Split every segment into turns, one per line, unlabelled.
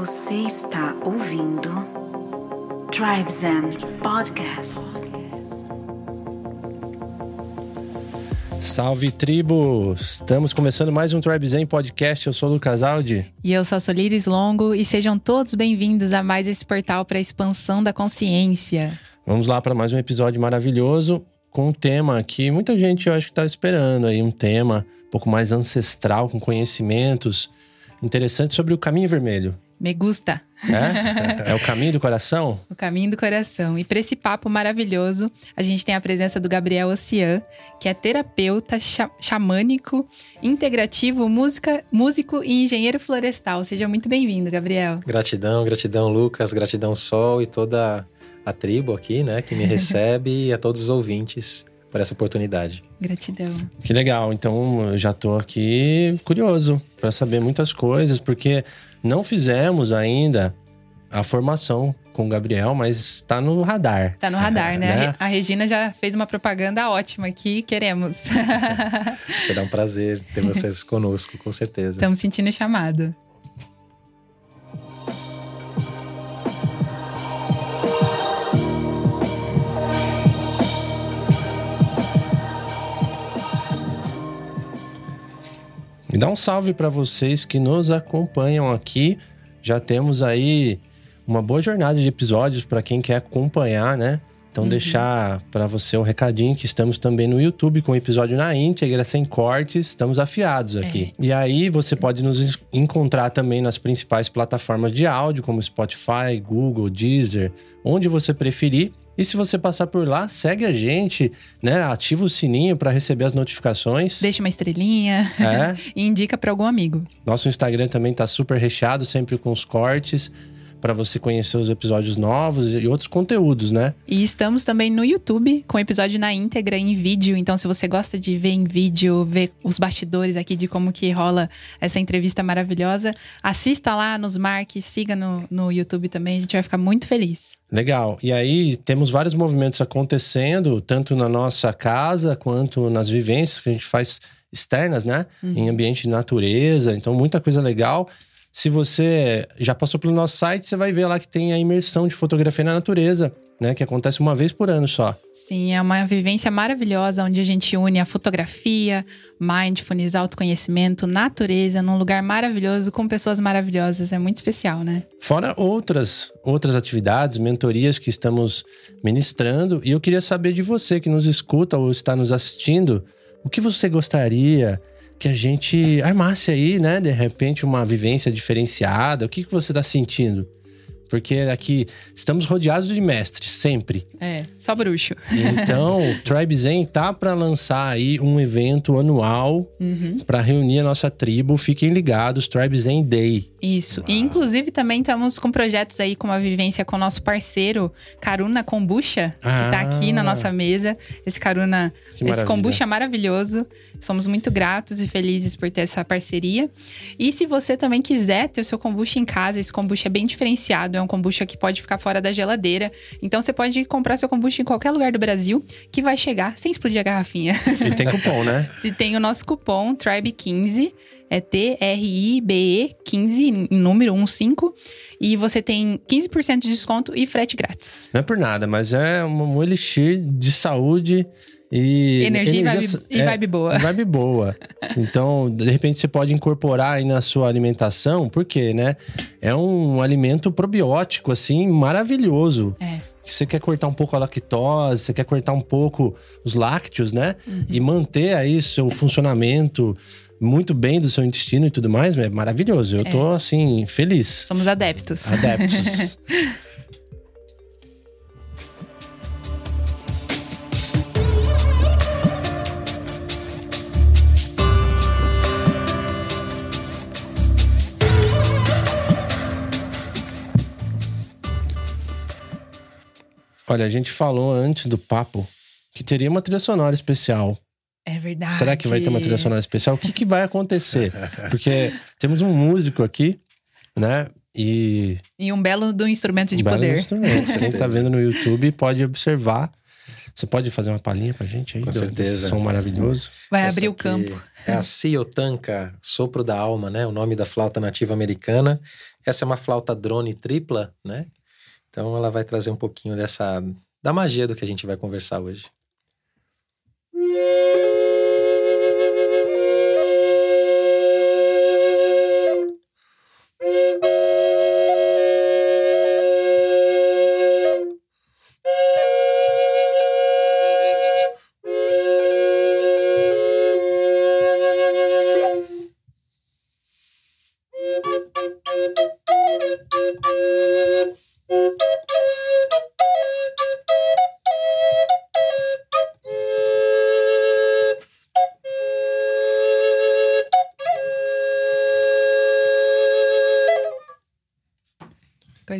Você está ouvindo Tribes and Podcast.
Salve tribo! Estamos começando mais um Tribe Zen Podcast. Eu sou o Lucas Aldi.
E eu sou a Solires Longo e sejam todos bem-vindos a mais esse portal para a expansão da consciência.
Vamos lá para mais um episódio maravilhoso com um tema que muita gente eu acho que está esperando aí, um tema um pouco mais ancestral, com conhecimentos interessantes sobre o caminho vermelho.
Me gusta.
É? É o caminho do coração?
O caminho do coração. E para esse papo maravilhoso, a gente tem a presença do Gabriel Ocean, que é terapeuta xamânico, integrativo, música, músico e engenheiro florestal. Seja muito bem-vindo, Gabriel.
Gratidão, gratidão, Lucas, gratidão, Sol e toda a tribo aqui, né, que me recebe e a todos os ouvintes por essa oportunidade.
Gratidão.
Que legal. Então, eu já tô aqui curioso para saber muitas coisas, porque não fizemos ainda a formação com o Gabriel, mas está no radar.
Está no radar, né? né? A Regina já fez uma propaganda ótima aqui, queremos.
Será um prazer ter vocês conosco, com certeza.
Estamos sentindo chamado.
E dá um salve para vocês que nos acompanham aqui. Já temos aí uma boa jornada de episódios para quem quer acompanhar, né? Então, uhum. deixar para você um recadinho que estamos também no YouTube com o episódio na íntegra, sem cortes, estamos afiados aqui. É. E aí você pode nos encontrar também nas principais plataformas de áudio, como Spotify, Google, Deezer, onde você preferir. E se você passar por lá, segue a gente, né? Ativa o sininho para receber as notificações.
Deixa uma estrelinha é. e indica para algum amigo.
Nosso Instagram também tá super recheado, sempre com os cortes para você conhecer os episódios novos e outros conteúdos, né?
E estamos também no YouTube com o episódio na íntegra em vídeo. Então, se você gosta de ver em vídeo, ver os bastidores aqui de como que rola essa entrevista maravilhosa, assista lá, nos marque, siga no, no YouTube também. A gente vai ficar muito feliz.
Legal. E aí temos vários movimentos acontecendo, tanto na nossa casa quanto nas vivências que a gente faz externas, né? Uhum. Em ambiente de natureza. Então, muita coisa legal. Se você já passou pelo nosso site, você vai ver lá que tem a imersão de fotografia na natureza, né? Que acontece uma vez por ano só.
Sim, é uma vivência maravilhosa onde a gente une a fotografia, mindfulness, autoconhecimento, natureza, num lugar maravilhoso com pessoas maravilhosas. É muito especial, né?
Fora outras, outras atividades, mentorias que estamos ministrando. E eu queria saber de você que nos escuta ou está nos assistindo, o que você gostaria que a gente armasse aí, né? De repente, uma vivência diferenciada. O que, que você está sentindo? Porque aqui estamos rodeados de mestres, sempre.
É, só bruxo.
Então, o Tribe Zen tá para lançar aí um evento anual uhum. para reunir a nossa tribo. Fiquem ligados, Tribe Zen Day.
Isso. Uau. E inclusive também estamos com projetos aí com uma vivência com o nosso parceiro Karuna Kombucha, que ah. tá aqui na nossa mesa. Esse Karuna, esse kombucha maravilhoso. Somos muito gratos e felizes por ter essa parceria. E se você também quiser ter o seu kombucha em casa, esse kombucha é bem diferenciado é um kombucha que pode ficar fora da geladeira. Então você pode comprar seu kombucha em qualquer lugar do Brasil que vai chegar sem explodir a garrafinha.
E tem cupom, né?
e tem o nosso cupom Tribe15. É T-R-I-B-E 15, em número 15. E você tem 15% de desconto e frete grátis.
Não é por nada, mas é um elixir de saúde e
energia, energia e, vibe, é, e vibe boa.
Vibe boa. Então, de repente, você pode incorporar aí na sua alimentação, porque, né? É um alimento probiótico, assim, maravilhoso. É. Você quer cortar um pouco a lactose, você quer cortar um pouco os lácteos, né? Uhum. E manter aí seu funcionamento muito bem do seu intestino e tudo mais, é maravilhoso. Eu é. tô, assim, feliz.
Somos adeptos.
Adeptos. Olha, a gente falou antes do papo que teria uma trilha sonora especial.
É verdade.
Será que vai ter uma trilha sonora especial? O que, que vai acontecer? Porque temos um músico aqui, né? E.
E um belo do instrumento de
um
poder.
Instrumento. Quem tá vendo no YouTube pode observar. Você pode fazer uma palhinha pra gente aí?
Com certeza.
som maravilhoso.
Vai Essa abrir o campo.
É a Ciotanca, sopro da alma, né? O nome da flauta nativa americana. Essa é uma flauta drone tripla, né? Então ela vai trazer um pouquinho dessa da magia do que a gente vai conversar hoje.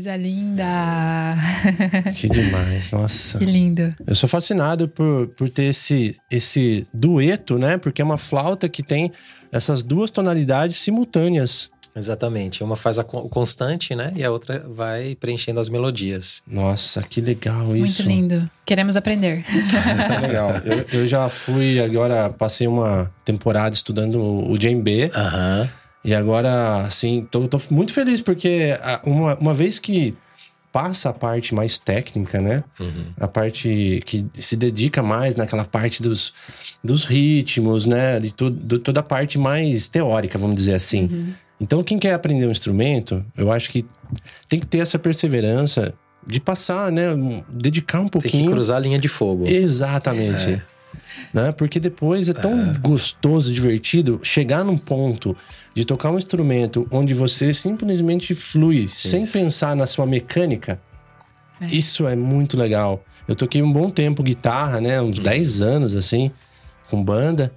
Coisa linda!
Que demais, nossa.
Que lindo.
Eu sou fascinado por, por ter esse, esse dueto, né? Porque é uma flauta que tem essas duas tonalidades simultâneas.
Exatamente. Uma faz a constante, né? E a outra vai preenchendo as melodias.
Nossa, que legal isso.
Muito lindo. Queremos aprender.
Muito legal. Eu, eu já fui, agora passei uma temporada estudando o djembe.
Aham. Uhum.
E agora, assim, tô, tô muito feliz porque uma, uma vez que passa a parte mais técnica, né?
Uhum.
A parte que se dedica mais naquela parte dos, dos ritmos, né? De, tu, de toda a parte mais teórica, vamos dizer assim.
Uhum.
Então, quem quer aprender um instrumento, eu acho que tem que ter essa perseverança de passar, né? Dedicar um pouquinho. Tem
que cruzar a linha de fogo.
Exatamente. É. Né? Porque depois é tão é. gostoso, divertido chegar num ponto de tocar um instrumento onde você simplesmente flui Isso. sem pensar na sua mecânica. É. Isso é muito legal. Eu toquei um bom tempo guitarra, né? Uns 10 anos, assim, com banda.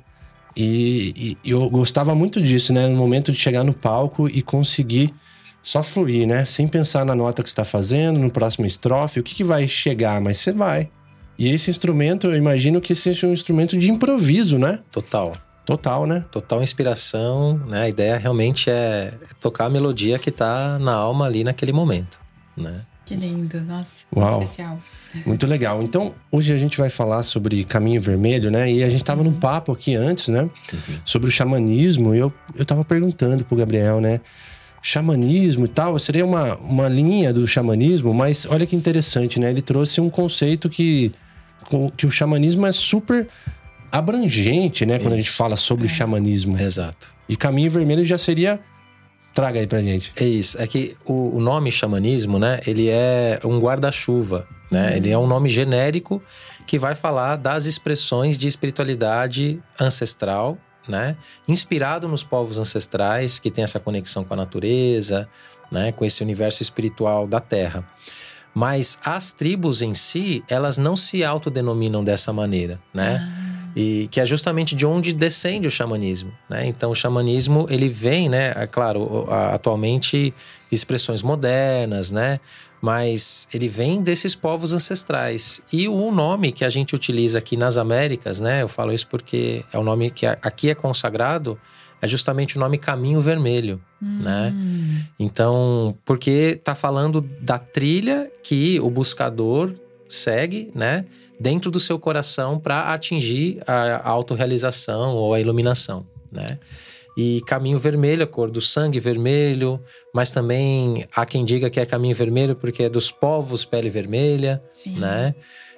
E, e, eu gostava muito disso, né? No momento de chegar no palco e conseguir só fluir, né? Sem pensar na nota que está fazendo, no próximo estrofe, o que, que vai chegar, mas você vai. E esse instrumento, eu imagino que seja um instrumento de improviso, né?
Total.
Total, né?
Total inspiração, né? A ideia realmente é tocar a melodia que tá na alma ali naquele momento, né?
Que lindo, nossa, Uau. muito especial.
Muito legal. Então, hoje a gente vai falar sobre Caminho Vermelho, né? E a gente tava num papo aqui antes, né? Uhum. Sobre o xamanismo. E eu, eu tava perguntando pro Gabriel, né? Xamanismo e tal, seria uma, uma linha do xamanismo, mas olha que interessante, né? Ele trouxe um conceito que, que o xamanismo é super abrangente, né? Quando Isso. a gente fala sobre é. xamanismo.
Exato.
E caminho vermelho já seria. Traga aí pra gente.
É isso. É que o, o nome xamanismo, né? Ele é um guarda-chuva, né? Uhum. Ele é um nome genérico que vai falar das expressões de espiritualidade ancestral, né? Inspirado nos povos ancestrais que tem essa conexão com a natureza, né? Com esse universo espiritual da Terra. Mas as tribos em si, elas não se autodenominam dessa maneira, né? Ah. E que é justamente de onde descende o xamanismo, né? Então o xamanismo, ele vem, né, é claro, atualmente expressões modernas, né? Mas ele vem desses povos ancestrais. E o nome que a gente utiliza aqui nas Américas, né? Eu falo isso porque é o nome que aqui é consagrado, é justamente o nome Caminho Vermelho, né? hum. né? Então, porque tá falando da trilha que o buscador segue, né? dentro do seu coração para atingir a autorrealização ou a iluminação, né? E caminho vermelho, a cor do sangue vermelho, mas também há quem diga que é caminho vermelho porque é dos povos pele vermelha, Sim. né?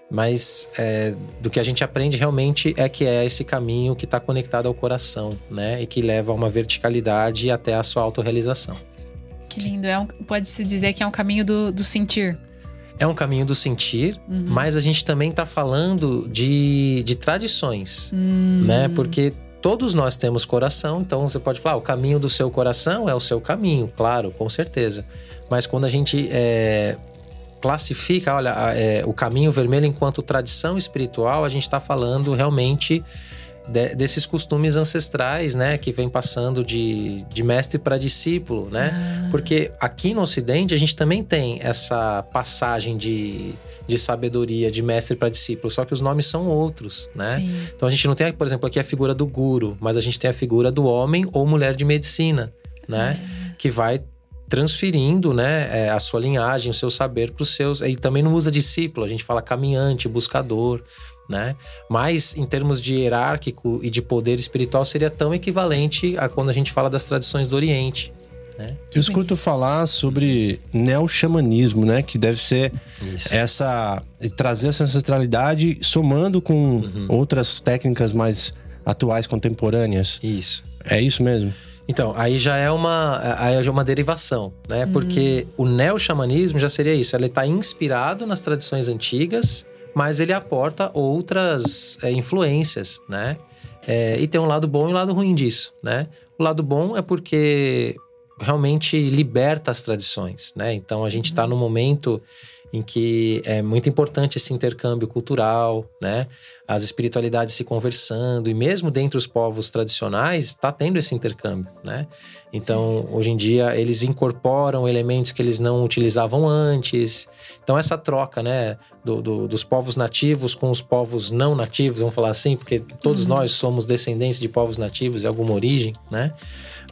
Mas é, do que a gente aprende realmente é que é esse caminho que está conectado ao coração, né? E que leva a uma verticalidade até a sua autorrealização.
Que lindo. É um, Pode-se dizer que é um caminho do, do sentir.
É um caminho do sentir, uhum. mas a gente também está falando de, de tradições, uhum. né? Porque todos nós temos coração, então você pode falar, ah, o caminho do seu coração é o seu caminho, claro, com certeza. Mas quando a gente é, classifica, olha, é, o caminho vermelho enquanto tradição espiritual, a gente está falando realmente de, desses costumes ancestrais, né, que vem passando de, de mestre para discípulo, né? Ah. Porque aqui no Ocidente a gente também tem essa passagem de, de sabedoria de mestre para discípulo, só que os nomes são outros, né? Sim. Então a gente não tem, por exemplo, aqui a figura do guru, mas a gente tem a figura do homem ou mulher de medicina, né? Ah. Que vai transferindo né, é, a sua linhagem, o seu saber para os seus. E também não usa discípulo, a gente fala caminhante, buscador, né? Mas em termos de hierárquico e de poder espiritual seria tão equivalente a quando a gente fala das tradições do Oriente. Né?
Eu escuto falar sobre neo-xamanismo, né? Que deve ser Isso. essa. trazer essa ancestralidade somando com uhum. outras técnicas mais atuais, contemporâneas.
Isso.
É isso mesmo?
Então, aí já é uma, aí já é uma derivação, né? Uhum. Porque o neo-xamanismo já seria isso. Ele está inspirado nas tradições antigas, mas ele aporta outras é, influências, né? É, e tem um lado bom e um lado ruim disso, né? O lado bom é porque realmente liberta as tradições, né? Então a gente está no momento em que é muito importante esse intercâmbio cultural, né? As espiritualidades se conversando e mesmo dentre os povos tradicionais está tendo esse intercâmbio, né? Então Sim. hoje em dia eles incorporam elementos que eles não utilizavam antes. Então essa troca, né? Do, do, dos povos nativos com os povos não nativos, vamos falar assim, porque todos uhum. nós somos descendentes de povos nativos de alguma origem, né?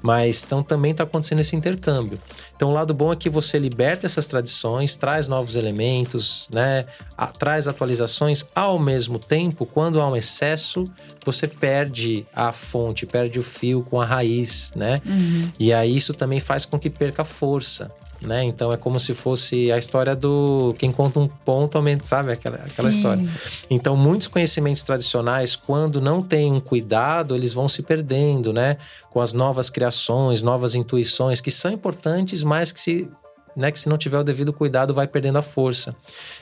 Mas então também está acontecendo esse intercâmbio. Então o lado bom é que você liberta essas tradições, traz novos elementos, né? A, traz atualizações ao mesmo tempo, quando há um excesso, você perde a fonte, perde o fio com a raiz, né? Uhum. E aí isso também faz com que perca força né? Então é como se fosse a história do quem conta um ponto aumenta, sabe? Aquela, aquela história. Então, muitos conhecimentos tradicionais, quando não tem um cuidado, eles vão se perdendo, né? Com as novas criações, novas intuições, que são importantes, mas que se né, que se não tiver o devido cuidado vai perdendo a força.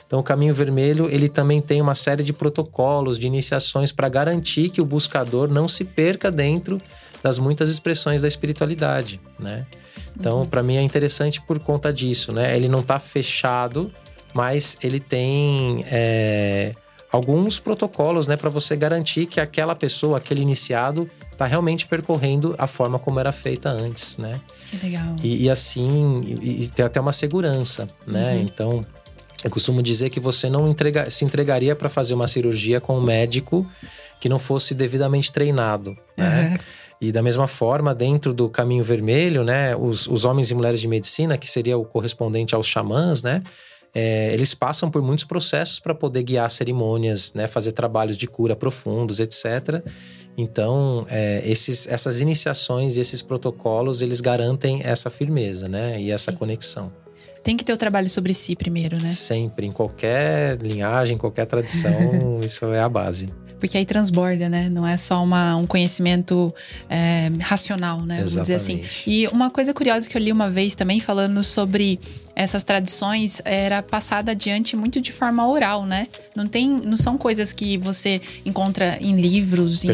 Então o caminho vermelho, ele também tem uma série de protocolos, de iniciações para garantir que o buscador não se perca dentro das muitas expressões da espiritualidade, né? Então, uhum. para mim é interessante por conta disso, né? Ele não está fechado, mas ele tem é, alguns protocolos, né, para você garantir que aquela pessoa, aquele iniciado, está realmente percorrendo a forma como era feita antes, né?
Que legal.
E, e assim, e, e tem até uma segurança, né? Uhum. Então, eu costumo dizer que você não entrega, se entregaria para fazer uma cirurgia com um médico que não fosse devidamente treinado, né? Uhum. E da mesma forma, dentro do caminho vermelho, né, os, os homens e mulheres de medicina, que seria o correspondente aos xamãs, né, é, eles passam por muitos processos para poder guiar cerimônias, né, fazer trabalhos de cura profundos, etc. Então, é, esses, essas iniciações e esses protocolos, eles garantem essa firmeza, né, e essa Sim. conexão.
Tem que ter o trabalho sobre si primeiro, né?
Sempre, em qualquer linhagem, qualquer tradição, isso é a base
porque aí transborda, né? Não é só uma, um conhecimento é, racional, né?
Vamos
dizer assim. E uma coisa curiosa que eu li uma vez também, falando sobre essas tradições, era passada adiante muito de forma oral, né? Não, tem, não são coisas que você encontra em livros, em,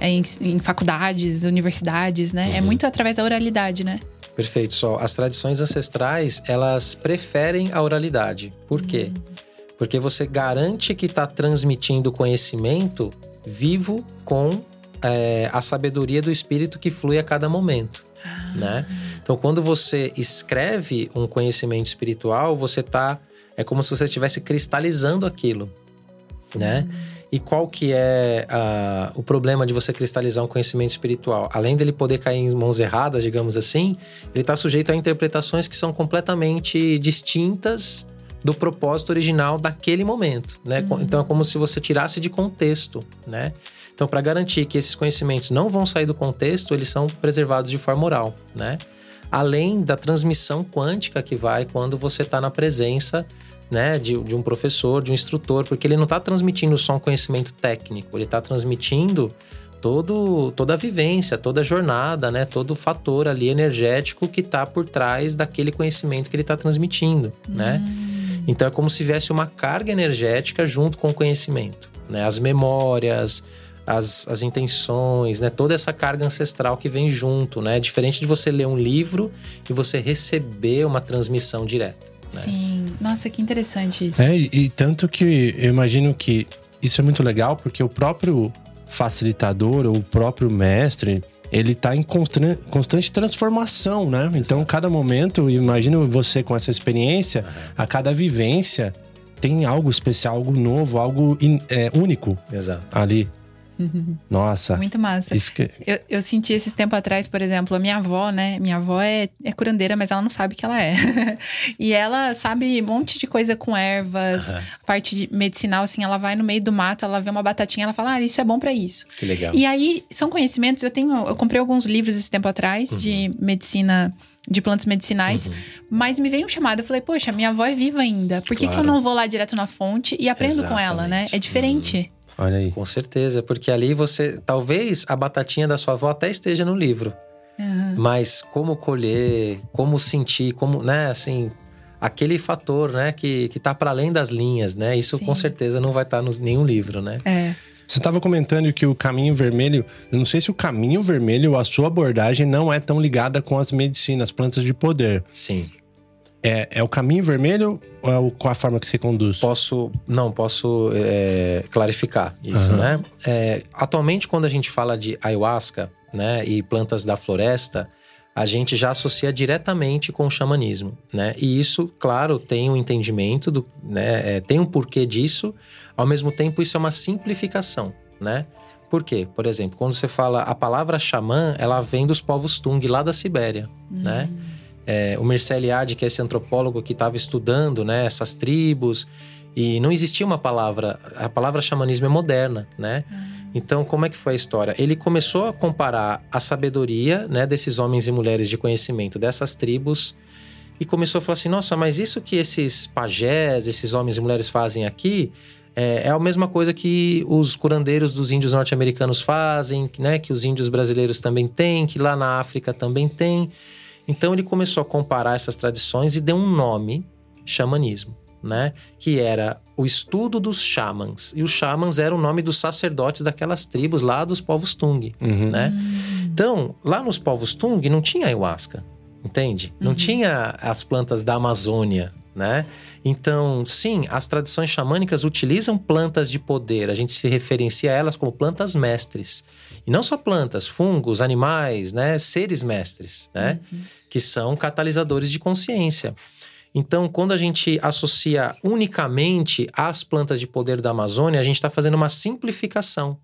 é, em, em, faculdades, universidades, né? É uhum. É muito através da oralidade, né?
Perfeito, só. As tradições ancestrais, elas preferem a oralidade. Por quê? Uhum porque você garante que está transmitindo conhecimento vivo com é, a sabedoria do espírito que flui a cada momento. Ah. Né? Então, quando você escreve um conhecimento espiritual, você tá. É como se você estivesse cristalizando aquilo. Né? E qual que é o problema de você cristalizar um conhecimento espiritual? Além dele poder cair em mãos erradas, digamos assim, ele está sujeito a interpretações que são completamente distintas do propósito original daquele momento, né? Uhum. Então é como se você tirasse de contexto, né? Então, para garantir que esses conhecimentos não vão sair do contexto, eles são preservados de forma oral, né? Além da transmissão quântica que vai quando você está na presença né, de, de, um professor, de um instrutor, porque ele não está transmitindo só um conhecimento técnico, ele está transmitindo todo, toda a vivência, toda a jornada, né, todo o fator ali energético que está por trás daquele conhecimento que ele está transmitindo, né? uhum. Então é como se tivesse uma carga energética junto com o conhecimento, né? As memórias, as, as intenções, né? Toda essa carga ancestral que vem junto, né? Diferente de você ler um livro e você receber uma transmissão direta. Né?
Sim, nossa, que interessante isso.
É, e, e tanto que eu imagino que isso é muito legal porque o próprio facilitador ou o próprio mestre ele está em constante transformação, né? Então, cada momento, imagino você com essa experiência, a cada vivência tem algo especial, algo novo, algo in, é, único
Exato.
ali. Nossa.
Muito massa.
Isso que...
eu, eu senti esses tempos atrás, por exemplo, a minha avó, né? Minha avó é, é curandeira, mas ela não sabe que ela é. e ela sabe um monte de coisa com ervas, uhum. parte de medicinal, assim, ela vai no meio do mato, ela vê uma batatinha, ela fala, ah, isso é bom para isso.
Que legal.
E aí, são conhecimentos, eu tenho, eu comprei alguns livros esse tempo atrás uhum. de medicina de plantas medicinais, uhum. mas me veio um chamado. Eu falei, poxa, minha avó é viva ainda. Por que, claro. que eu não vou lá direto na fonte e aprendo Exatamente. com ela, né? É diferente.
Olha aí.
Com certeza, porque ali você. Talvez a batatinha da sua avó até esteja no livro. Uhum. Mas como colher, como sentir, como, né, assim, aquele fator, né, que, que tá para além das linhas, né? Isso Sim. com certeza não vai estar tá em nenhum livro, né?
É.
Você estava comentando que o caminho vermelho, eu não sei se o caminho vermelho, a sua abordagem não é tão ligada com as medicinas, plantas de poder.
Sim.
É, é o caminho vermelho ou é qual a forma que você conduz?
Posso, não, posso é, clarificar isso, uhum. né? É, atualmente, quando a gente fala de ayahuasca, né, e plantas da floresta, a gente já associa diretamente com o xamanismo, né? E isso, claro, tem um entendimento do, né? É, tem um porquê disso. Ao mesmo tempo, isso é uma simplificação, né? Por quê? Por exemplo, quando você fala a palavra xamã, ela vem dos povos Tung lá da Sibéria, né? É, o Mircea Eliade, que é esse antropólogo que estava estudando né, essas tribos, e não existia uma palavra, a palavra xamanismo é moderna, né? Hum. Então, como é que foi a história? Ele começou a comparar a sabedoria né, desses homens e mulheres de conhecimento dessas tribos e começou a falar assim: nossa, mas isso que esses pajés, esses homens e mulheres fazem aqui é, é a mesma coisa que os curandeiros dos índios norte-americanos fazem, né, que os índios brasileiros também têm, que lá na África também tem. Então ele começou a comparar essas tradições e deu um nome, xamanismo, né? Que era o estudo dos xamãs. E os xamãs eram o nome dos sacerdotes daquelas tribos lá dos povos Tung, uhum. né? Então, lá nos povos Tung não tinha ayahuasca, entende? Não uhum. tinha as plantas da Amazônia, né? Então, sim, as tradições xamânicas utilizam plantas de poder. A gente se referencia a elas como plantas mestres. E não só plantas, fungos, animais, né? Seres mestres, né? Uhum. Que são catalisadores de consciência. Então, quando a gente associa unicamente as plantas de poder da Amazônia, a gente está fazendo uma simplificação,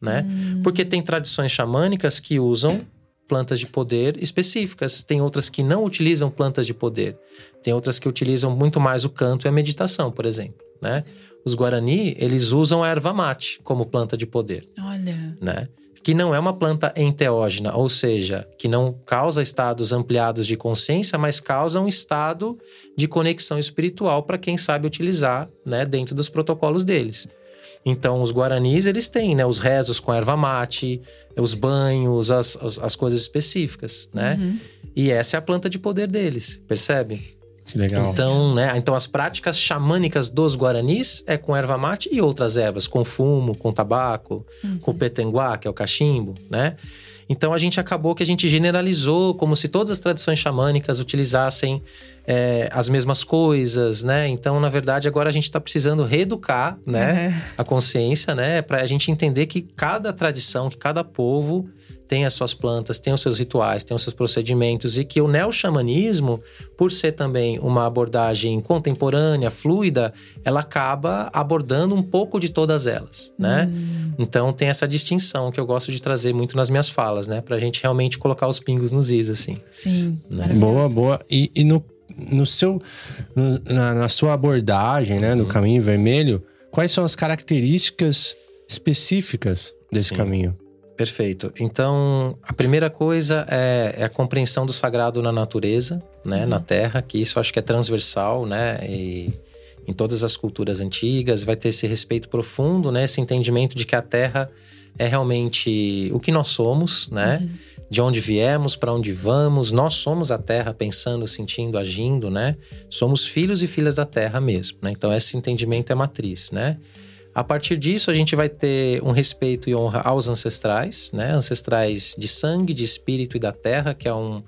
né? Uhum. Porque tem tradições xamânicas que usam plantas de poder específicas, tem outras que não utilizam plantas de poder, tem outras que utilizam muito mais o canto e a meditação, por exemplo, né? Os Guarani, eles usam a erva mate como planta de poder.
Olha.
Né? que não é uma planta enteógena, ou seja, que não causa estados ampliados de consciência, mas causa um estado de conexão espiritual para quem sabe utilizar, né, dentro dos protocolos deles. Então, os guaranis, eles têm, né, os rezos com erva mate, os banhos, as, as, as coisas específicas, né? Uhum. E essa é a planta de poder deles, percebe?
Que legal.
Então, né, então as práticas xamânicas dos guaranis é com erva mate e outras ervas, com fumo, com tabaco, uhum. com petenguá, que é o cachimbo, né? Então a gente acabou que a gente generalizou como se todas as tradições xamânicas utilizassem é, as mesmas coisas, né? Então, na verdade, agora a gente está precisando reeducar, né, uhum. a consciência, né, para a gente entender que cada tradição, que cada povo tem as suas plantas, tem os seus rituais, tem os seus procedimentos e que o neo-xamanismo, por ser também uma abordagem contemporânea, fluida, ela acaba abordando um pouco de todas elas, né? Hum. Então tem essa distinção que eu gosto de trazer muito nas minhas falas, né? Pra gente realmente colocar os pingos nos is, assim.
Sim.
Né? Boa, boa. E, e no, no seu, no, na, na, sua abordagem, né, no uhum. caminho vermelho, quais são as características específicas desse Sim. caminho?
Perfeito. Então, a primeira coisa é, é, a compreensão do sagrado na natureza, né, uhum. na terra, que isso acho que é transversal, né, e em todas as culturas antigas vai ter esse respeito profundo, né, esse entendimento de que a terra é realmente o que nós somos, né, uhum. de onde viemos, para onde vamos, nós somos a terra, pensando, sentindo, agindo, né, somos filhos e filhas da terra mesmo, né, então esse entendimento é matriz, né. A partir disso, a gente vai ter um respeito e honra aos ancestrais, né? Ancestrais de sangue, de espírito e da terra, que é um.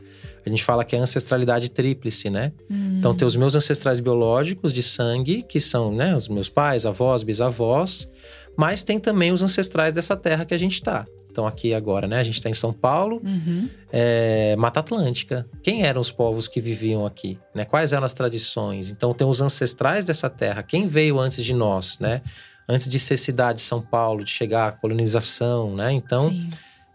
A gente fala que é ancestralidade tríplice, né? Hum. Então, tem os meus ancestrais biológicos de sangue, que são né, os meus pais, avós, bisavós, mas tem também os ancestrais dessa terra que a gente está. Então, aqui agora, né? A gente está em São Paulo, uhum. é, Mata Atlântica. Quem eram os povos que viviam aqui? Né? Quais eram as tradições? Então, tem os ancestrais dessa terra. Quem veio antes de nós, né? Antes de ser cidade São Paulo, de chegar à colonização, né? Então, Sim.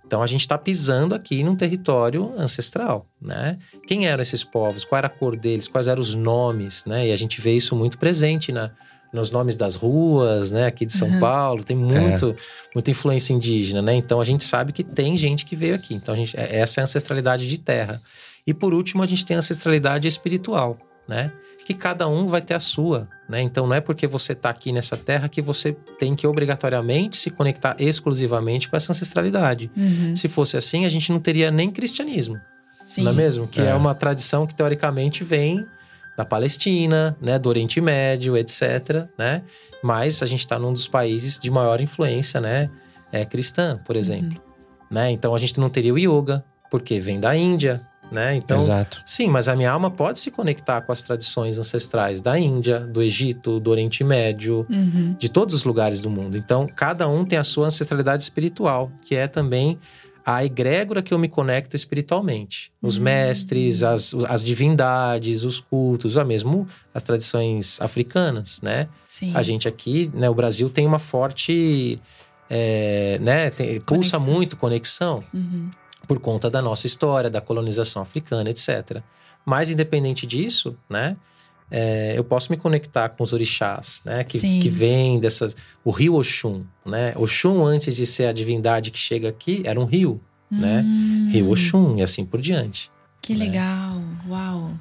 então a gente está pisando aqui num território ancestral, né? Quem eram esses povos? Qual era a cor deles? Quais eram os nomes, né? E a gente vê isso muito presente na, nos nomes das ruas, né? Aqui de São uhum. Paulo tem muito, é. muita influência indígena, né? Então a gente sabe que tem gente que veio aqui. Então a gente, é, essa é a ancestralidade de terra. E por último a gente tem a ancestralidade espiritual, né? Que cada um vai ter a sua, né? Então não é porque você está aqui nessa terra que você tem que obrigatoriamente se conectar exclusivamente com essa ancestralidade. Uhum. Se fosse assim, a gente não teria nem cristianismo. Sim. Não é mesmo? Que é. é uma tradição que teoricamente vem da Palestina, né, do Oriente Médio, etc, né? Mas a gente está num dos países de maior influência, né, é cristã, por exemplo, uhum. né? Então a gente não teria o yoga, porque vem da Índia, né? Então,
Exato.
sim, mas a minha alma pode se conectar com as tradições ancestrais da Índia, do Egito, do Oriente Médio, uhum. de todos os lugares do mundo. Então, cada um tem a sua ancestralidade espiritual, que é também a egrégora que eu me conecto espiritualmente. Os uhum. mestres, as, as divindades, os cultos, ou mesmo as tradições africanas, né?
Sim.
A gente aqui, né, o Brasil tem uma forte, é, né, tem, pulsa muito conexão. Uhum por conta da nossa história, da colonização africana, etc. Mas, independente disso, né? É, eu posso me conectar com os orixás, né? Que, que vem dessas... O rio Oxum, né? Oxum, antes de ser a divindade que chega aqui, era um rio, né? hum. né? Rio Oxum e assim por diante.
Que né? legal, uau!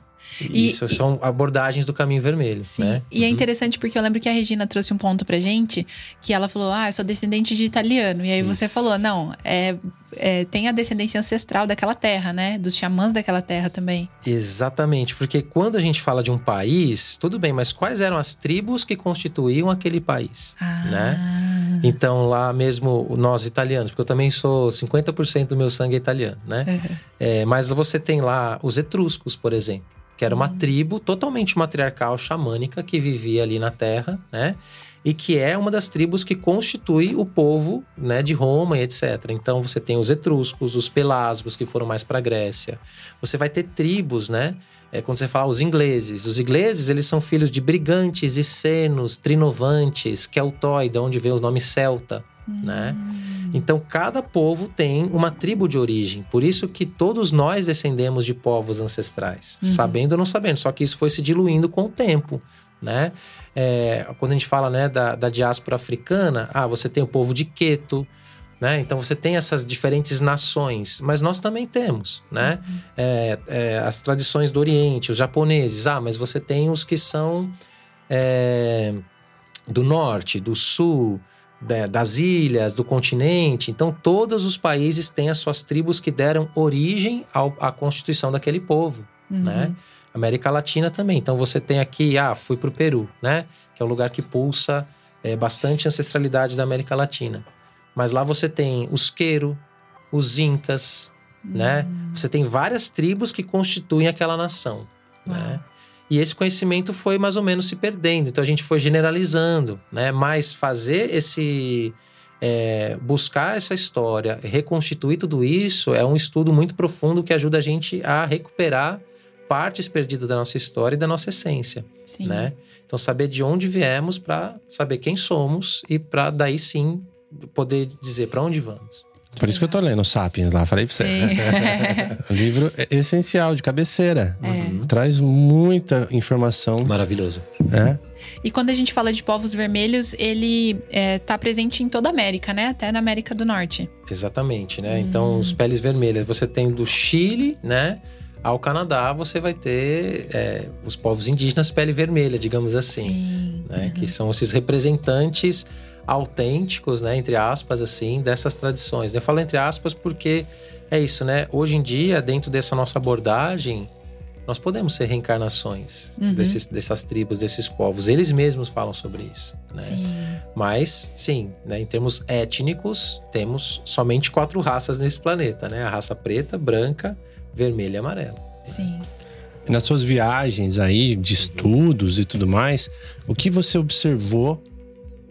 Isso e, são abordagens do caminho vermelho.
Sim.
Né?
E é uhum. é interessante porque eu lembro que a Regina trouxe um ponto pra gente que ela falou: Ah, eu sou descendente de italiano. E aí Isso. você falou: Não, é, é, tem a descendência ancestral daquela terra, né? Dos xamãs daquela terra também.
Exatamente, porque quando a gente fala de um país, tudo bem, mas quais eram as tribos que constituíam aquele país? Ah. Né? Então, lá mesmo, nós italianos, porque eu também sou 50% do meu sangue é italiano, né? Uhum. É, mas você tem lá os etruscos, por exemplo que era uma uhum. tribo totalmente matriarcal xamânica que vivia ali na terra, né? E que é uma das tribos que constitui o povo, né, de Roma e etc. Então você tem os etruscos, os pelasgos que foram mais para a Grécia. Você vai ter tribos, né? É quando você fala os ingleses, os ingleses eles são filhos de brigantes, senos, trinovantes, keltói, de onde vem o nome celta, né? Então, cada povo tem uma tribo de origem. Por isso que todos nós descendemos de povos ancestrais, uhum. sabendo ou não sabendo. Só que isso foi se diluindo com o tempo, né? É, quando a gente fala né, da, da diáspora africana, ah, você tem o povo de Queto, né? Então você tem essas diferentes nações, mas nós também temos, né? Uhum. É, é, as tradições do Oriente, os japoneses, ah, mas você tem os que são é, do norte, do sul, das ilhas, do continente. Então, todos os países têm as suas tribos que deram origem ao, à constituição daquele povo, uhum. né? América Latina também. Então, você tem aqui, ah, fui para o Peru, né? Que é um lugar que pulsa é, bastante ancestralidade da América Latina. Mas lá você tem os Quero, os Incas, né? uhum. né? Você tem várias tribos que constituem aquela nação, uhum. né? E esse conhecimento foi mais ou menos se perdendo. Então a gente foi generalizando, né? Mas fazer esse. É, buscar essa história, reconstituir tudo isso, é um estudo muito profundo que ajuda a gente a recuperar partes perdidas da nossa história e da nossa essência, sim. né? Então saber de onde viemos para saber quem somos e para daí sim poder dizer para onde vamos.
Por isso que eu tô lendo Sapiens lá, falei pra você. livro essencial, de cabeceira. É. Uhum. Traz muita informação.
Maravilhoso.
É.
E quando a gente fala de povos vermelhos, ele é, tá presente em toda a América, né? Até na América do Norte.
Exatamente, né? Hum. Então, os peles vermelhas, você tem do Chile, né? Ao Canadá, você vai ter é, os povos indígenas pele vermelha, digamos assim. Sim. Né? Uhum. Que são esses representantes autênticos, né, entre aspas, assim, dessas tradições. Eu falo entre aspas porque é isso, né? Hoje em dia, dentro dessa nossa abordagem, nós podemos ser reencarnações uhum. desses, dessas tribos, desses povos. Eles mesmos falam sobre isso. Né?
Sim.
Mas, sim, né, em termos étnicos, temos somente quatro raças nesse planeta, né? A raça preta, branca, vermelha e amarela.
Sim.
nas suas viagens aí de estudos e tudo mais, o que você observou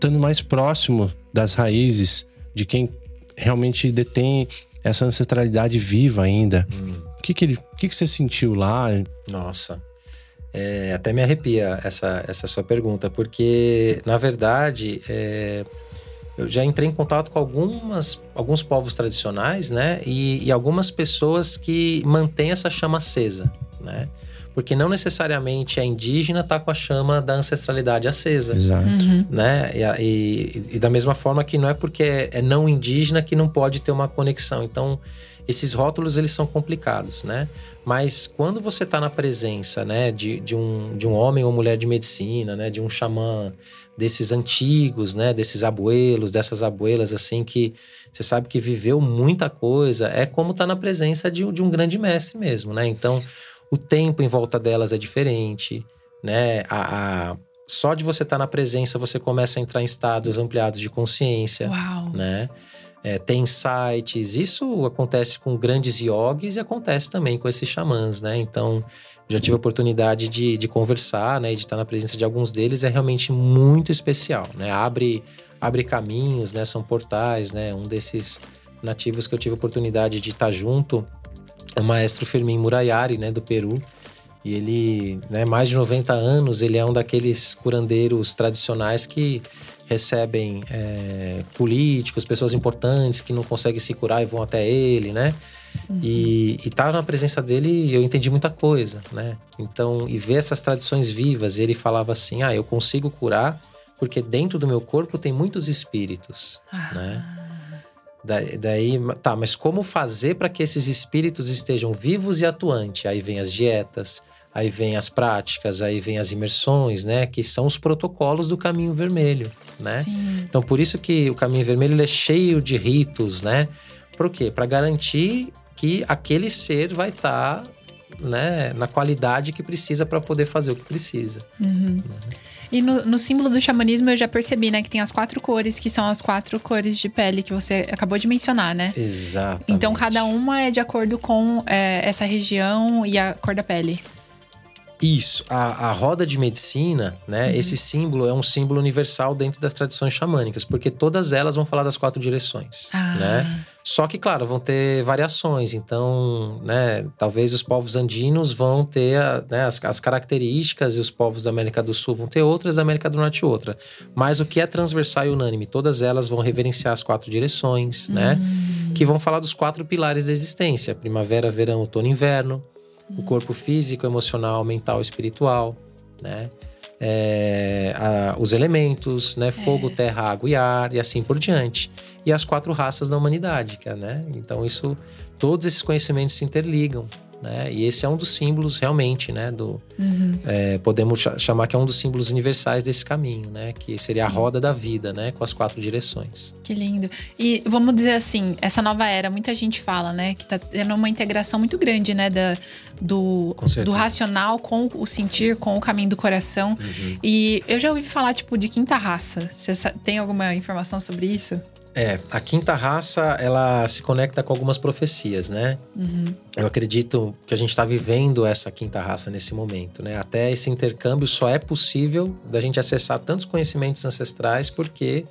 estando mais próximo das raízes de quem realmente detém essa ancestralidade viva ainda. Hum. O que que, ele, o que que você sentiu lá?
Nossa. É, até me arrepia essa, essa sua pergunta, porque, na verdade, é, eu já entrei em contato com algumas, alguns povos tradicionais, né? E, e algumas pessoas que mantêm essa chama acesa, né? Porque não necessariamente a indígena está com a chama da ancestralidade acesa.
Exato. Uhum.
Né? E, e, e, da mesma forma que não é porque é, é não indígena que não pode ter uma conexão. Então, esses rótulos eles são complicados, né? Mas quando você está na presença, né, de, de, um, de um homem ou mulher de medicina, né, de um xamã desses antigos, né, desses abuelos, dessas abuelas assim que você sabe que viveu muita coisa, é como estar tá na presença de, de um grande mestre mesmo, né? Então, o tempo em volta delas é diferente, né? A, a só de você estar tá na presença, você começa a entrar em estados ampliados de consciência,
Uau.
né? é, tem sites. Isso acontece com grandes yogis e acontece também com esses xamãs, né? Então, já tive a oportunidade de, de conversar, né? E de estar na presença de alguns deles. É realmente muito especial, né? Abre, abre caminhos, né? São portais, né? Um desses nativos que eu tive a oportunidade de estar junto é o maestro Fermin Murayari, né? Do Peru. E ele, né, mais de 90 anos, ele é um daqueles curandeiros tradicionais que recebem é, políticos, pessoas importantes que não conseguem se curar e vão até ele, né? Uhum. E, estar tá na presença dele, eu entendi muita coisa, né? Então, e ver essas tradições vivas, ele falava assim: ah, eu consigo curar porque dentro do meu corpo tem muitos espíritos, ah. né? Daí, daí, tá, mas como fazer para que esses espíritos estejam vivos e atuantes? Aí vem as dietas, aí vem as práticas, aí vem as imersões, né? Que são os protocolos do caminho vermelho, né? Sim. Então, por isso que o caminho vermelho é cheio de ritos, né? Por quê? Para garantir que aquele ser vai estar tá, né, na qualidade que precisa para poder fazer o que precisa.
Uhum. Né? E no, no, símbolo do xamanismo eu já percebi, né, que tem as quatro cores, que são as quatro cores de pele que você acabou de mencionar, né?
Exato.
Então cada uma é de acordo com é, essa região e a cor da pele.
Isso, a, a roda de medicina, né? Uhum. Esse símbolo é um símbolo universal dentro das tradições xamânicas, porque todas elas vão falar das quatro direções, ah. né? Só que, claro, vão ter variações. Então, né? Talvez os povos andinos vão ter né, as, as, características e os povos da América do Sul vão ter outras, da América do Norte outra. Mas o que é transversal e unânime, todas elas vão reverenciar as quatro direções, né? Hum. Que vão falar dos quatro pilares da existência: primavera, verão, outono, inverno o corpo físico, emocional, mental, espiritual, né? É, a, os elementos, né? Fogo, é. terra, água e ar e assim por diante. E as quatro raças da humanidade, né? Então isso, todos esses conhecimentos se interligam, né? E esse é um dos símbolos realmente, né? Do, uhum. é, podemos chamar que é um dos símbolos universais desse caminho, né? Que seria Sim. a roda da vida, né? Com as quatro direções.
Que lindo. E vamos dizer assim, essa nova era, muita gente fala, né? Que tá tendo uma integração muito grande, né? Da, do, do racional com o sentir, com o caminho do coração. Uhum. E eu já ouvi falar, tipo, de quinta raça. Você tem alguma informação sobre isso?
É, a quinta raça, ela se conecta com algumas profecias, né? Uhum. Eu acredito que a gente está vivendo essa quinta raça nesse momento, né? Até esse intercâmbio só é possível da gente acessar tantos conhecimentos ancestrais porque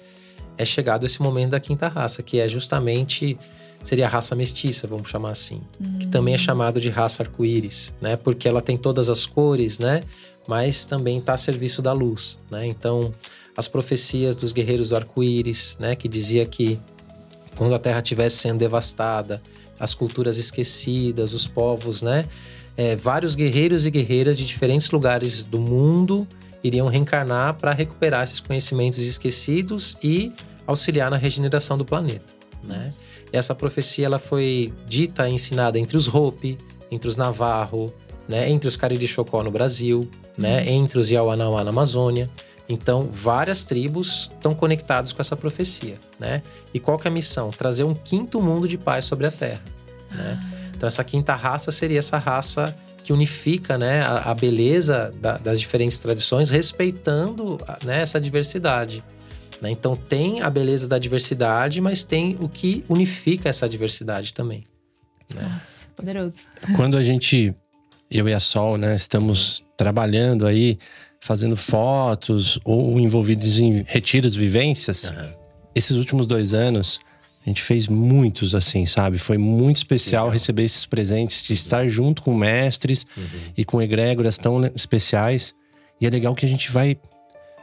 é chegado esse momento da quinta raça, que é justamente seria a raça mestiça, vamos chamar assim, uhum. que também é chamado de raça arco-íris, né? Porque ela tem todas as cores, né? Mas também está a serviço da luz, né? Então, as profecias dos guerreiros do arco-íris, né, que dizia que quando a terra estivesse sendo devastada, as culturas esquecidas, os povos, né, é, vários guerreiros e guerreiras de diferentes lugares do mundo iriam reencarnar para recuperar esses conhecimentos esquecidos e auxiliar na regeneração do planeta, né? Essa profecia ela foi dita e ensinada entre os Hopi, entre os Navarro, né, entre os Cariri Chocó no Brasil, né, uhum. entre os Yawanawá na Amazônia. Então, várias tribos estão conectadas com essa profecia, né? E qual que é a missão? Trazer um quinto mundo de paz sobre a Terra, né? Então, essa quinta raça seria essa raça que unifica né, a, a beleza da, das diferentes tradições, respeitando né, essa diversidade. Né? Então, tem a beleza da diversidade, mas tem o que unifica essa diversidade também.
Né? Nossa, poderoso.
Quando a gente, eu e a Sol, né, estamos trabalhando aí fazendo fotos ou envolvidos em retiros, vivências. Uhum. Esses últimos dois anos, A gente fez muitos, assim, sabe? Foi muito especial Legal. receber esses presentes, de estar junto com mestres uhum. e com egrégoras tão especiais. E é legal que a gente vai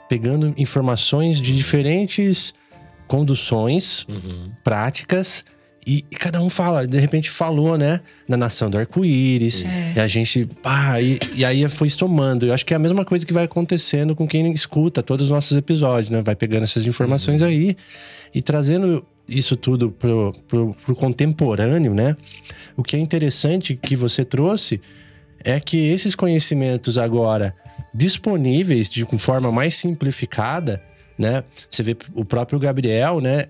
pegando informações de diferentes conduções, uhum. práticas. E, e, cada um fala, de repente falou, né? Da nação do arco-íris. É. E a gente. Pá, e, e, aí foi somando. Eu acho que é a mesma coisa que vai acontecendo com quem escuta todos os nossos episódios, né? Vai pegando essas informações uhum. aí e trazendo isso tudo pro, pro, pro contemporâneo, né? O que é interessante que você trouxe é que esses conhecimentos agora disponíveis de forma mais simplificada, né? Você vê o próprio Gabriel, né?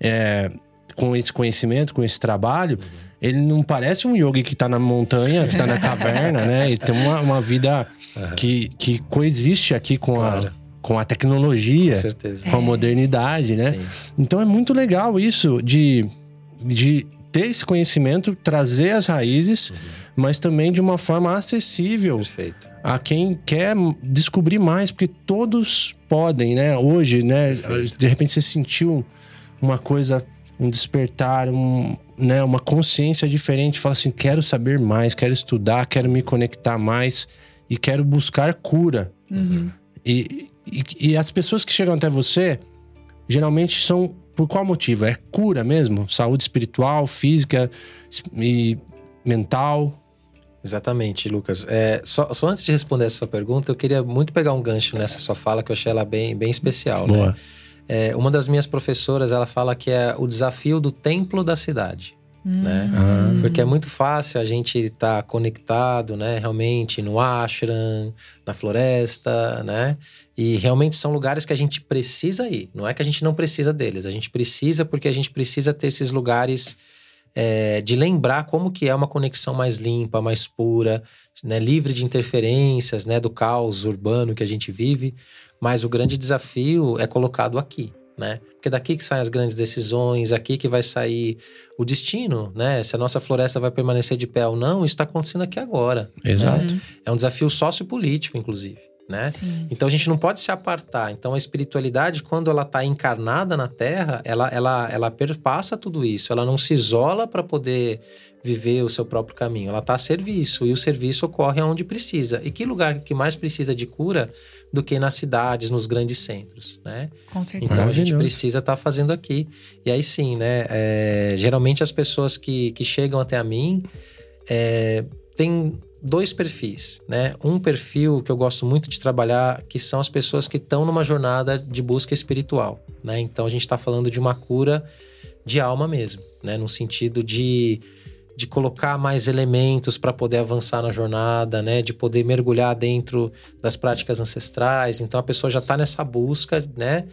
É, com esse conhecimento, com esse trabalho, ele não parece um yogi que tá na montanha, que tá na caverna, né? Ele tem uma, uma vida uhum. que, que coexiste aqui com claro. a com a tecnologia, com, com a modernidade, né? Sim. Então é muito legal isso de, de ter esse conhecimento, trazer as raízes, uhum. mas também de uma forma acessível Perfeito. a quem quer descobrir mais, porque todos podem, né? Hoje, né? Perfeito. De repente você sentiu uma coisa, um despertar, um, né? uma consciência diferente, fala assim: quero saber mais, quero estudar, quero me conectar mais e quero buscar cura. Uhum. E, e, e as pessoas que chegam até você, geralmente são por qual motivo? É cura mesmo? Saúde espiritual, física e mental?
Exatamente, Lucas. É, só, só, antes de responder essa sua pergunta, eu queria muito pegar um gancho nessa sua fala, que eu achei ela bem, bem especial. Boa. Né? É, uma das minhas professoras, ela fala que é o desafio do templo da cidade. Hum. Né? Ah. Porque é muito fácil a gente estar tá conectado, né? Realmente no ashram, na floresta, né? E realmente são lugares que a gente precisa ir. Não é que a gente não precisa deles. A gente precisa porque a gente precisa ter esses lugares é, de lembrar como que é uma conexão mais limpa, mais pura, né? livre de interferências, né? Do caos urbano que a gente vive. Mas o grande desafio é colocado aqui, né? Porque daqui que saem as grandes decisões, aqui que vai sair o destino, né? Se a nossa floresta vai permanecer de pé ou não, isso está acontecendo aqui agora.
Exato.
Né? É um desafio sociopolítico, inclusive. Né? Então a gente não pode se apartar. Então a espiritualidade, quando ela está encarnada na Terra, ela, ela, ela perpassa tudo isso. Ela não se isola para poder viver o seu próprio caminho. Ela está a serviço e o serviço ocorre onde precisa. E que lugar que mais precisa de cura do que nas cidades, nos grandes centros, né?
Com certeza.
Então a gente precisa estar tá fazendo aqui. E aí sim, né? É, geralmente as pessoas que, que chegam até a mim é, têm dois perfis, né? Um perfil que eu gosto muito de trabalhar, que são as pessoas que estão numa jornada de busca espiritual, né? Então a gente está falando de uma cura de alma mesmo, né? No sentido de de colocar mais elementos para poder avançar na jornada, né? De poder mergulhar dentro das práticas ancestrais. Então a pessoa já está nessa busca, né?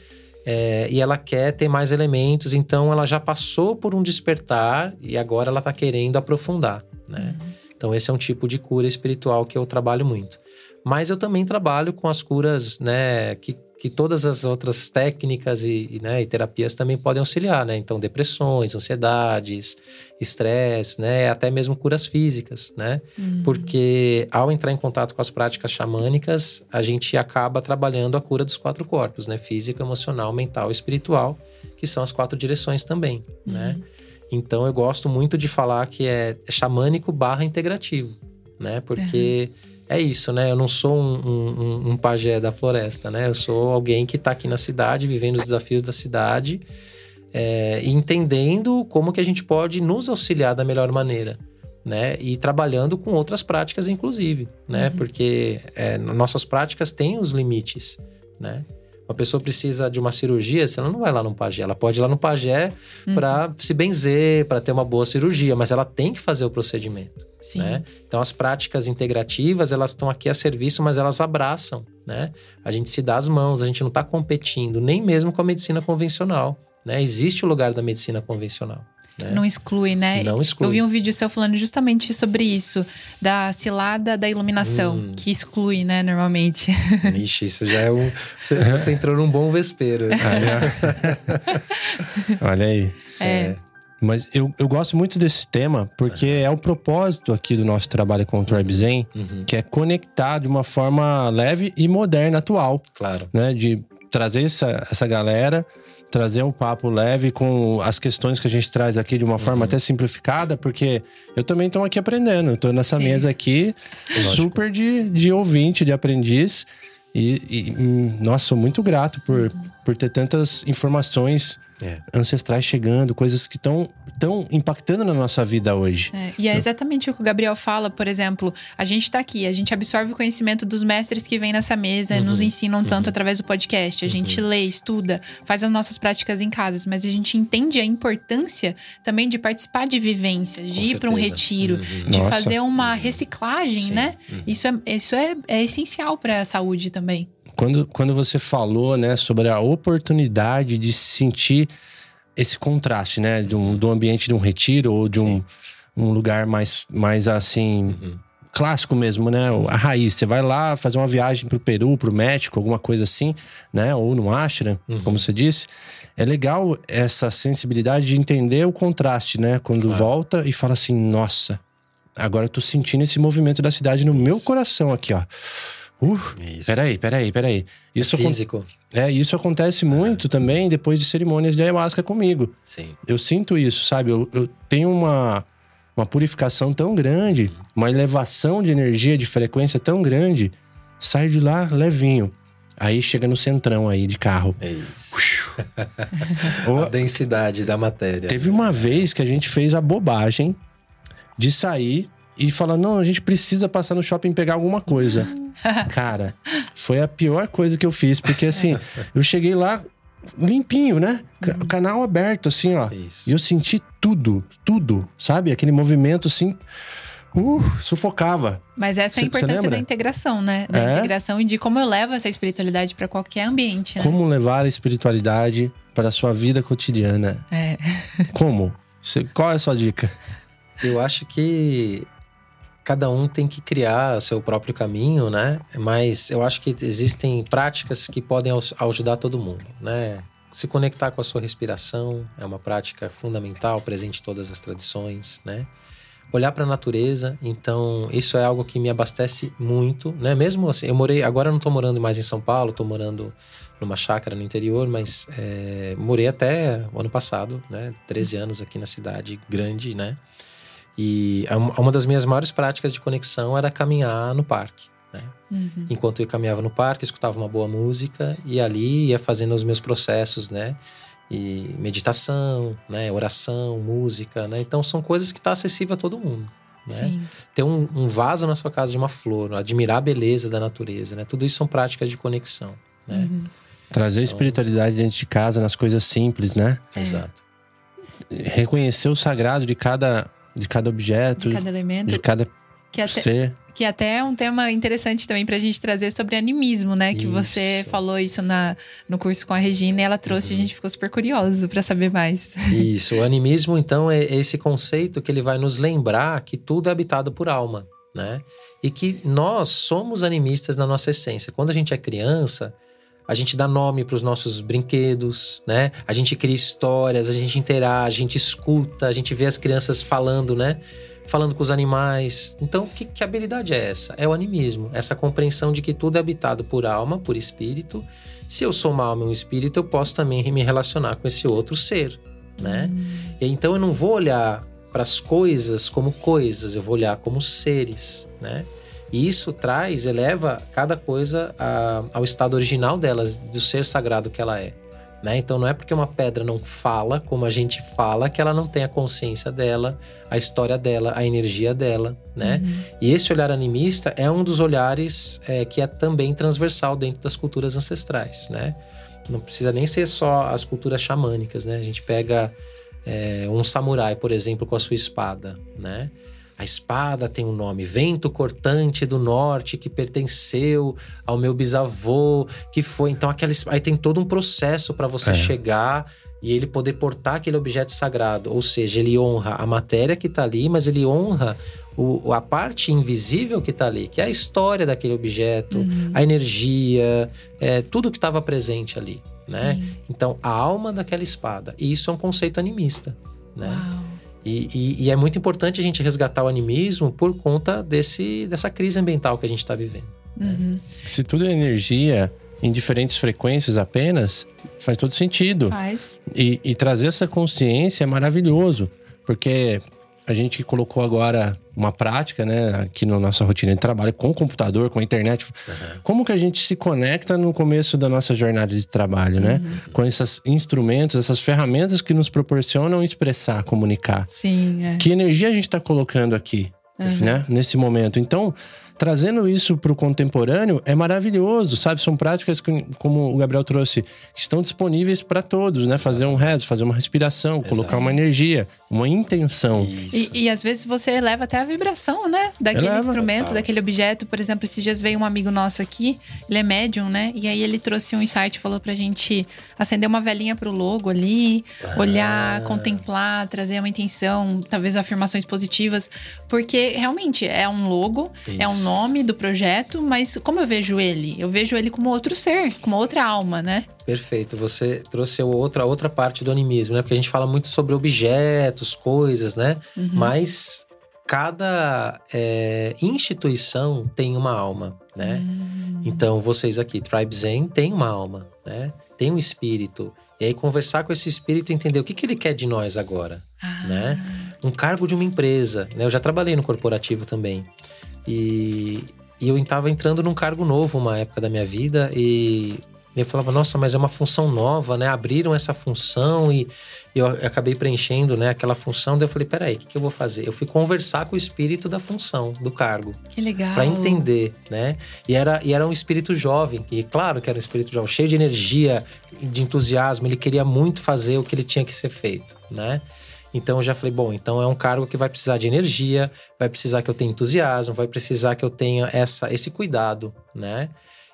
É, e ela quer ter mais elementos, então ela já passou por um despertar e agora ela está querendo aprofundar, né? Uhum. Então esse é um tipo de cura espiritual que eu trabalho muito. Mas eu também trabalho com as curas, né, que que todas as outras técnicas e, e, né, e terapias também podem auxiliar, né? Então, depressões, ansiedades, estresse, né? Até mesmo curas físicas, né? Uhum. Porque ao entrar em contato com as práticas xamânicas, a gente acaba trabalhando a cura dos quatro corpos, né? Físico, emocional, mental e espiritual, que são as quatro direções também, né? uhum. né? Então, eu gosto muito de falar que é xamânico barra integrativo, né? Porque... Uhum é isso, né? Eu não sou um, um, um pajé da floresta, né? Eu sou alguém que está aqui na cidade, vivendo os desafios da cidade é, e entendendo como que a gente pode nos auxiliar da melhor maneira, né? E trabalhando com outras práticas, inclusive, né? Uhum. Porque é, nossas práticas têm os limites, né? Uma pessoa precisa de uma cirurgia, você não vai lá no pajé. Ela pode ir lá no pajé uhum. para se benzer, para ter uma boa cirurgia, mas ela tem que fazer o procedimento. Né? Então, as práticas integrativas, elas estão aqui a serviço, mas elas abraçam. Né? A gente se dá as mãos, a gente não está competindo, nem mesmo com a medicina convencional. Né? Existe o lugar da medicina convencional. Né?
Não exclui, né?
Não exclui.
Eu vi um vídeo seu falando justamente sobre isso, da cilada da iluminação, hum. que exclui, né, normalmente.
Ixi, isso já é um. Você, você entrou num bom vespeiro.
Olha aí.
É. é.
Mas eu, eu gosto muito desse tema porque uhum. é o propósito aqui do nosso trabalho com o Tribe Zen, uhum. que é conectar de uma forma leve e moderna, atual.
Claro.
Né? De trazer essa, essa galera trazer um papo leve com as questões que a gente traz aqui de uma forma uhum. até simplificada, porque eu também estou aqui aprendendo. Estou nessa Sim. mesa aqui, Lógico. super de, de ouvinte, de aprendiz. E, e, hum, nossa, sou muito grato por, por ter tantas informações é. ancestrais chegando, coisas que estão tão impactando na nossa vida hoje.
É, e é exatamente o que o Gabriel fala, por exemplo, a gente está aqui, a gente absorve o conhecimento dos mestres que vêm nessa mesa uhum, e nos ensinam tanto uhum. através do podcast. A uhum. gente lê, estuda, faz as nossas práticas em casa, mas a gente entende a importância também de participar de vivências, de Com ir para um retiro, uhum. de nossa. fazer uma uhum. reciclagem, Sim. né? Uhum. Isso, é, isso é, é essencial para a saúde também.
Quando, quando você falou, né, sobre a oportunidade de sentir esse contraste, né, de um, do ambiente de um retiro ou de um, um lugar mais, mais assim. Uhum. Clássico mesmo, né? A raiz. Você vai lá fazer uma viagem pro Peru, pro México, alguma coisa assim, né? Ou no ashram, uhum. como você disse. É legal essa sensibilidade de entender o contraste, né? Quando claro. volta e fala assim: nossa, agora eu tô sentindo esse movimento da cidade no Isso. meu coração aqui, ó. Uh, isso. peraí, peraí, peraí. Isso
é físico.
É, isso acontece muito é. também depois de cerimônias de ayahuasca comigo.
Sim.
Eu sinto isso, sabe? Eu, eu tenho uma, uma purificação tão grande, uma elevação de energia, de frequência tão grande, saio de lá levinho. Aí chega no centrão aí de carro.
É isso. a densidade da matéria.
Teve uma vez que a gente fez a bobagem de sair e falar: não, a gente precisa passar no shopping pegar alguma coisa. Cara, foi a pior coisa que eu fiz, porque assim, eu cheguei lá limpinho, né? O canal aberto, assim, ó. Isso. E eu senti tudo, tudo, sabe? Aquele movimento assim. Uh, sufocava.
Mas essa é a importância da integração, né? Da é? integração e de como eu levo essa espiritualidade para qualquer ambiente. Né?
Como levar a espiritualidade para a sua vida cotidiana?
É.
Como? Qual é a sua dica?
Eu acho que cada um tem que criar seu próprio caminho, né? Mas eu acho que existem práticas que podem ajudar todo mundo, né? Se conectar com a sua respiração é uma prática fundamental, presente em todas as tradições, né? Olhar para a natureza, então isso é algo que me abastece muito, né? Mesmo assim, eu morei, agora eu não estou morando mais em São Paulo, estou morando numa chácara no interior, mas é, morei até o ano passado, né? 13 anos aqui na cidade grande, né? E uma das minhas maiores práticas de conexão era caminhar no parque. Né? Uhum. Enquanto eu caminhava no parque, escutava uma boa música e ali ia fazendo os meus processos, né? E meditação, né? Oração, música, né? Então são coisas que estão tá acessível a todo mundo. Né? Ter um, um, vaso na sua casa de uma flor, admirar a beleza da natureza, né? Tudo isso são práticas de conexão, né? Uhum.
Trazer então, espiritualidade dentro de casa, nas coisas simples, né?
É. Exato.
Reconhecer o sagrado de cada de cada objeto,
de cada elemento,
de cada que até, ser.
Que até é um tema interessante também para a gente trazer sobre animismo, né? Isso. Que você falou isso na, no curso com a Regina e ela trouxe, uhum. a gente ficou super curioso para saber mais.
Isso, o animismo então é esse conceito que ele vai nos lembrar que tudo é habitado por alma, né? E que nós somos animistas na nossa essência. Quando a gente é criança, a gente dá nome para os nossos brinquedos, né? A gente cria histórias, a gente interage, a gente escuta, a gente vê as crianças falando, né? Falando com os animais. Então, que, que habilidade é essa? É o animismo, essa compreensão de que tudo é habitado por alma, por espírito. Se eu sou uma alma e um espírito, eu posso também me relacionar com esse outro ser, né? Hum. E então eu não vou olhar para as coisas como coisas, eu vou olhar como seres, né? E isso traz, eleva cada coisa a, ao estado original delas, do ser sagrado que ela é. Né? Então não é porque uma pedra não fala como a gente fala que ela não tem a consciência dela, a história dela, a energia dela, né? Uhum. E esse olhar animista é um dos olhares é, que é também transversal dentro das culturas ancestrais, né? Não precisa nem ser só as culturas xamânicas, né? A gente pega é, um samurai, por exemplo, com a sua espada, né? A espada tem um nome, vento cortante do norte que pertenceu ao meu bisavô, que foi. Então, aquela, aí tem todo um processo para você é. chegar e ele poder portar aquele objeto sagrado. Ou seja, ele honra a matéria que está ali, mas ele honra o, a parte invisível que está ali, que é a história daquele objeto, uhum. a energia, é, tudo que estava presente ali. Né? Então, a alma daquela espada. E isso é um conceito animista. Né? Uau. E, e, e, é muito importante a gente resgatar o animismo por conta desse, dessa crise ambiental que a gente está vivendo. Né?
Uhum. Se tudo é energia em diferentes frequências apenas, Faz todo sentido.
Faz.
E, e trazer essa consciência é maravilhoso, porque a gente colocou agora uma prática, né, aqui na nossa rotina de trabalho com o computador, com a internet. Uhum. Como que a gente se conecta no começo da nossa jornada de trabalho, né? Uhum. Com esses instrumentos, essas ferramentas que nos proporcionam expressar, comunicar.
Sim. É.
Que energia a gente está colocando aqui, uhum. né? Nesse momento. Então, trazendo isso para o contemporâneo é maravilhoso, sabe? São práticas que, como o Gabriel trouxe, que estão disponíveis para todos, né? Fazer um rezo, fazer uma respiração, Exato. colocar uma energia, uma intenção.
E, e, às vezes você eleva até a vibração, né? Daquele eleva. instrumento, Total. daquele objeto. Por exemplo, esses dias veio um amigo nosso aqui, ele é médium, né? E aí ele trouxe um insight, falou pra gente acender uma velhinha pro logo ali, ah. olhar, contemplar, trazer uma intenção, talvez afirmações positivas. Porque realmente é um logo, Isso. é um nome do projeto, mas como eu vejo ele? Eu vejo ele como outro ser, como outra alma, né?
Perfeito. Você trouxe outra, outra parte do animismo, né? Porque a gente fala muito sobre objetos, coisas, né? Uhum. Mas cada é, instituição tem uma alma, né? Uhum. Então, vocês aqui, Tribe Zen, tem uma alma, né? Tem um espírito. E aí, conversar com esse espírito e entender o que, que ele quer de nós agora, ah. né? Um cargo de uma empresa, né? Eu já trabalhei no corporativo também. E, e eu estava entrando num cargo novo uma época da minha vida e eu falava, nossa, mas é uma função nova, né? Abriram essa função e eu acabei preenchendo, né, aquela função. Daí eu falei, peraí, o que, que eu vou fazer? Eu fui conversar com o espírito da função, do cargo.
Que legal.
Para entender, né? E era, e era um espírito jovem, e claro que era um espírito jovem, cheio de energia, de entusiasmo. Ele queria muito fazer o que ele tinha que ser feito, né? Então eu já falei, bom, então é um cargo que vai precisar de energia, vai precisar que eu tenha entusiasmo, vai precisar que eu tenha essa, esse cuidado, né?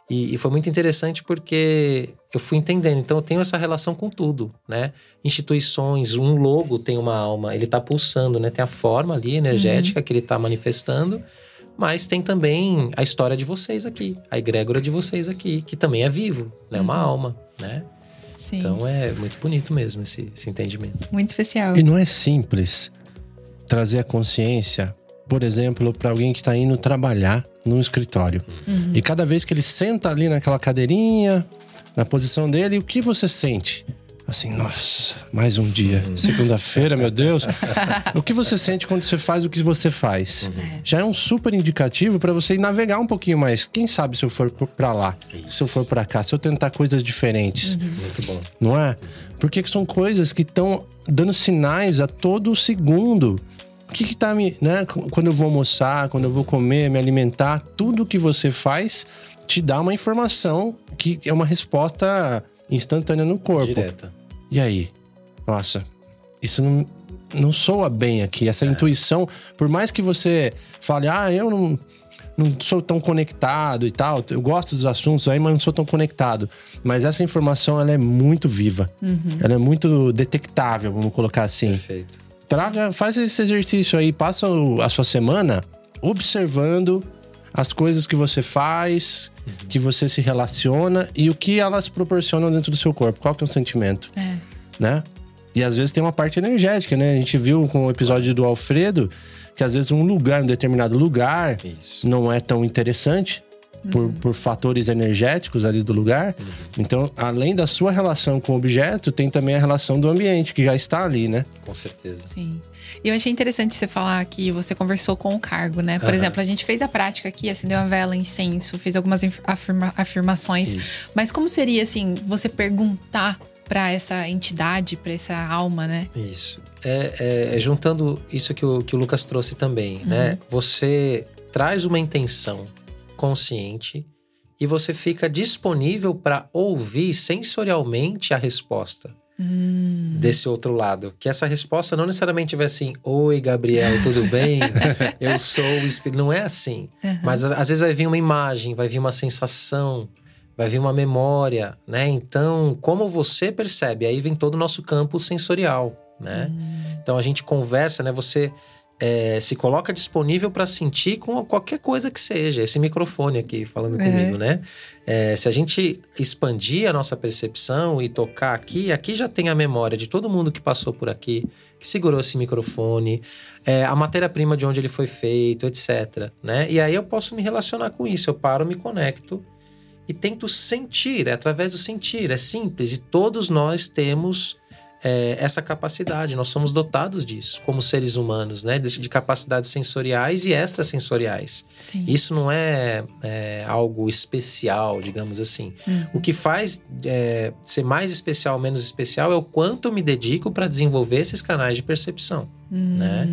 E, e, foi muito interessante porque eu fui entendendo. Então eu tenho essa relação com tudo, né? Instituições, um logo tem uma alma, ele está pulsando, né? Tem a forma ali energética uhum. que ele está manifestando, mas tem também a história de vocês aqui, a egrégora de vocês aqui, que também é vivo, né? Uma uhum. alma, né? Sim. Então é muito bonito mesmo esse, esse entendimento.
Muito especial.
E não é simples trazer a consciência, por exemplo, para alguém que está indo trabalhar no escritório. Uhum. E cada vez que ele senta ali naquela cadeirinha, na posição dele, o que você sente? Assim, nossa, mais um dia. Uhum. Segunda-feira, meu Deus. o que você sente quando você faz o que você faz? Uhum. Já é um super indicativo para você navegar um pouquinho mais. Quem sabe se eu for para lá, Isso. se eu for para cá, se eu tentar coisas diferentes.
Uhum. Muito bom.
Não é? Porque são coisas que estão dando sinais a todo segundo. O que que tá me, né, quando eu vou almoçar, quando eu vou comer, me alimentar, tudo que você faz te dá uma informação que é uma resposta instantânea no corpo.
Direta.
E aí? Nossa, isso não, não soa bem aqui. Essa é. intuição, por mais que você fale, ah, eu não, não sou tão conectado e tal, eu gosto dos assuntos aí, mas não sou tão conectado. Mas essa informação, ela é muito viva. Uhum. Ela é muito detectável, vamos colocar assim.
Perfeito.
Traga, faz esse exercício aí, passa a sua semana observando as coisas que você faz, uhum. que você se relaciona e o que elas proporcionam dentro do seu corpo. Qual que é o sentimento?
É.
Né? E às vezes tem uma parte energética, né? A gente viu com o episódio do Alfredo que às vezes um lugar, um determinado lugar, Isso. não é tão interessante. Por, uhum. por fatores energéticos ali do lugar. Uhum. Então, além da sua relação com o objeto, tem também a relação do ambiente, que já está ali, né?
Com certeza.
Sim. E eu achei interessante você falar que você conversou com o cargo, né? Por uhum. exemplo, a gente fez a prática aqui, acendeu uma vela, incenso, fez algumas afirma afirmações. Isso. Mas como seria, assim, você perguntar para essa entidade, para essa alma, né?
Isso. É, é, é, juntando isso que o, que o Lucas trouxe também, uhum. né? Você traz uma intenção consciente e você fica disponível para ouvir sensorialmente a resposta. Hum. Desse outro lado. Que essa resposta não necessariamente vai assim: Oi, Gabriel, tudo bem? Eu sou o Espírito. Não é assim. Uhum. Mas às vezes vai vir uma imagem, vai vir uma sensação, vai vir uma memória, né? Então, como você percebe? Aí vem todo o nosso campo sensorial, né? Hum. Então a gente conversa, né? Você é, se coloca disponível para sentir com qualquer coisa que seja. Esse microfone aqui falando é. comigo, né? É, se a gente expandir a nossa percepção e tocar aqui, aqui já tem a memória de todo mundo que passou por aqui, que segurou esse microfone, é, a matéria-prima de onde ele foi feito, etc. Né? E aí eu posso me relacionar com isso. Eu paro, me conecto e tento sentir, é através do sentir, é simples. E todos nós temos é, essa capacidade, nós somos dotados disso, como seres humanos, né? De, de capacidades sensoriais e extrasensoriais. Sim. Isso não é, é, algo especial, digamos assim. Uhum. O que faz é, ser mais especial ou menos especial é o quanto eu me dedico para desenvolver esses canais de percepção, uhum. né?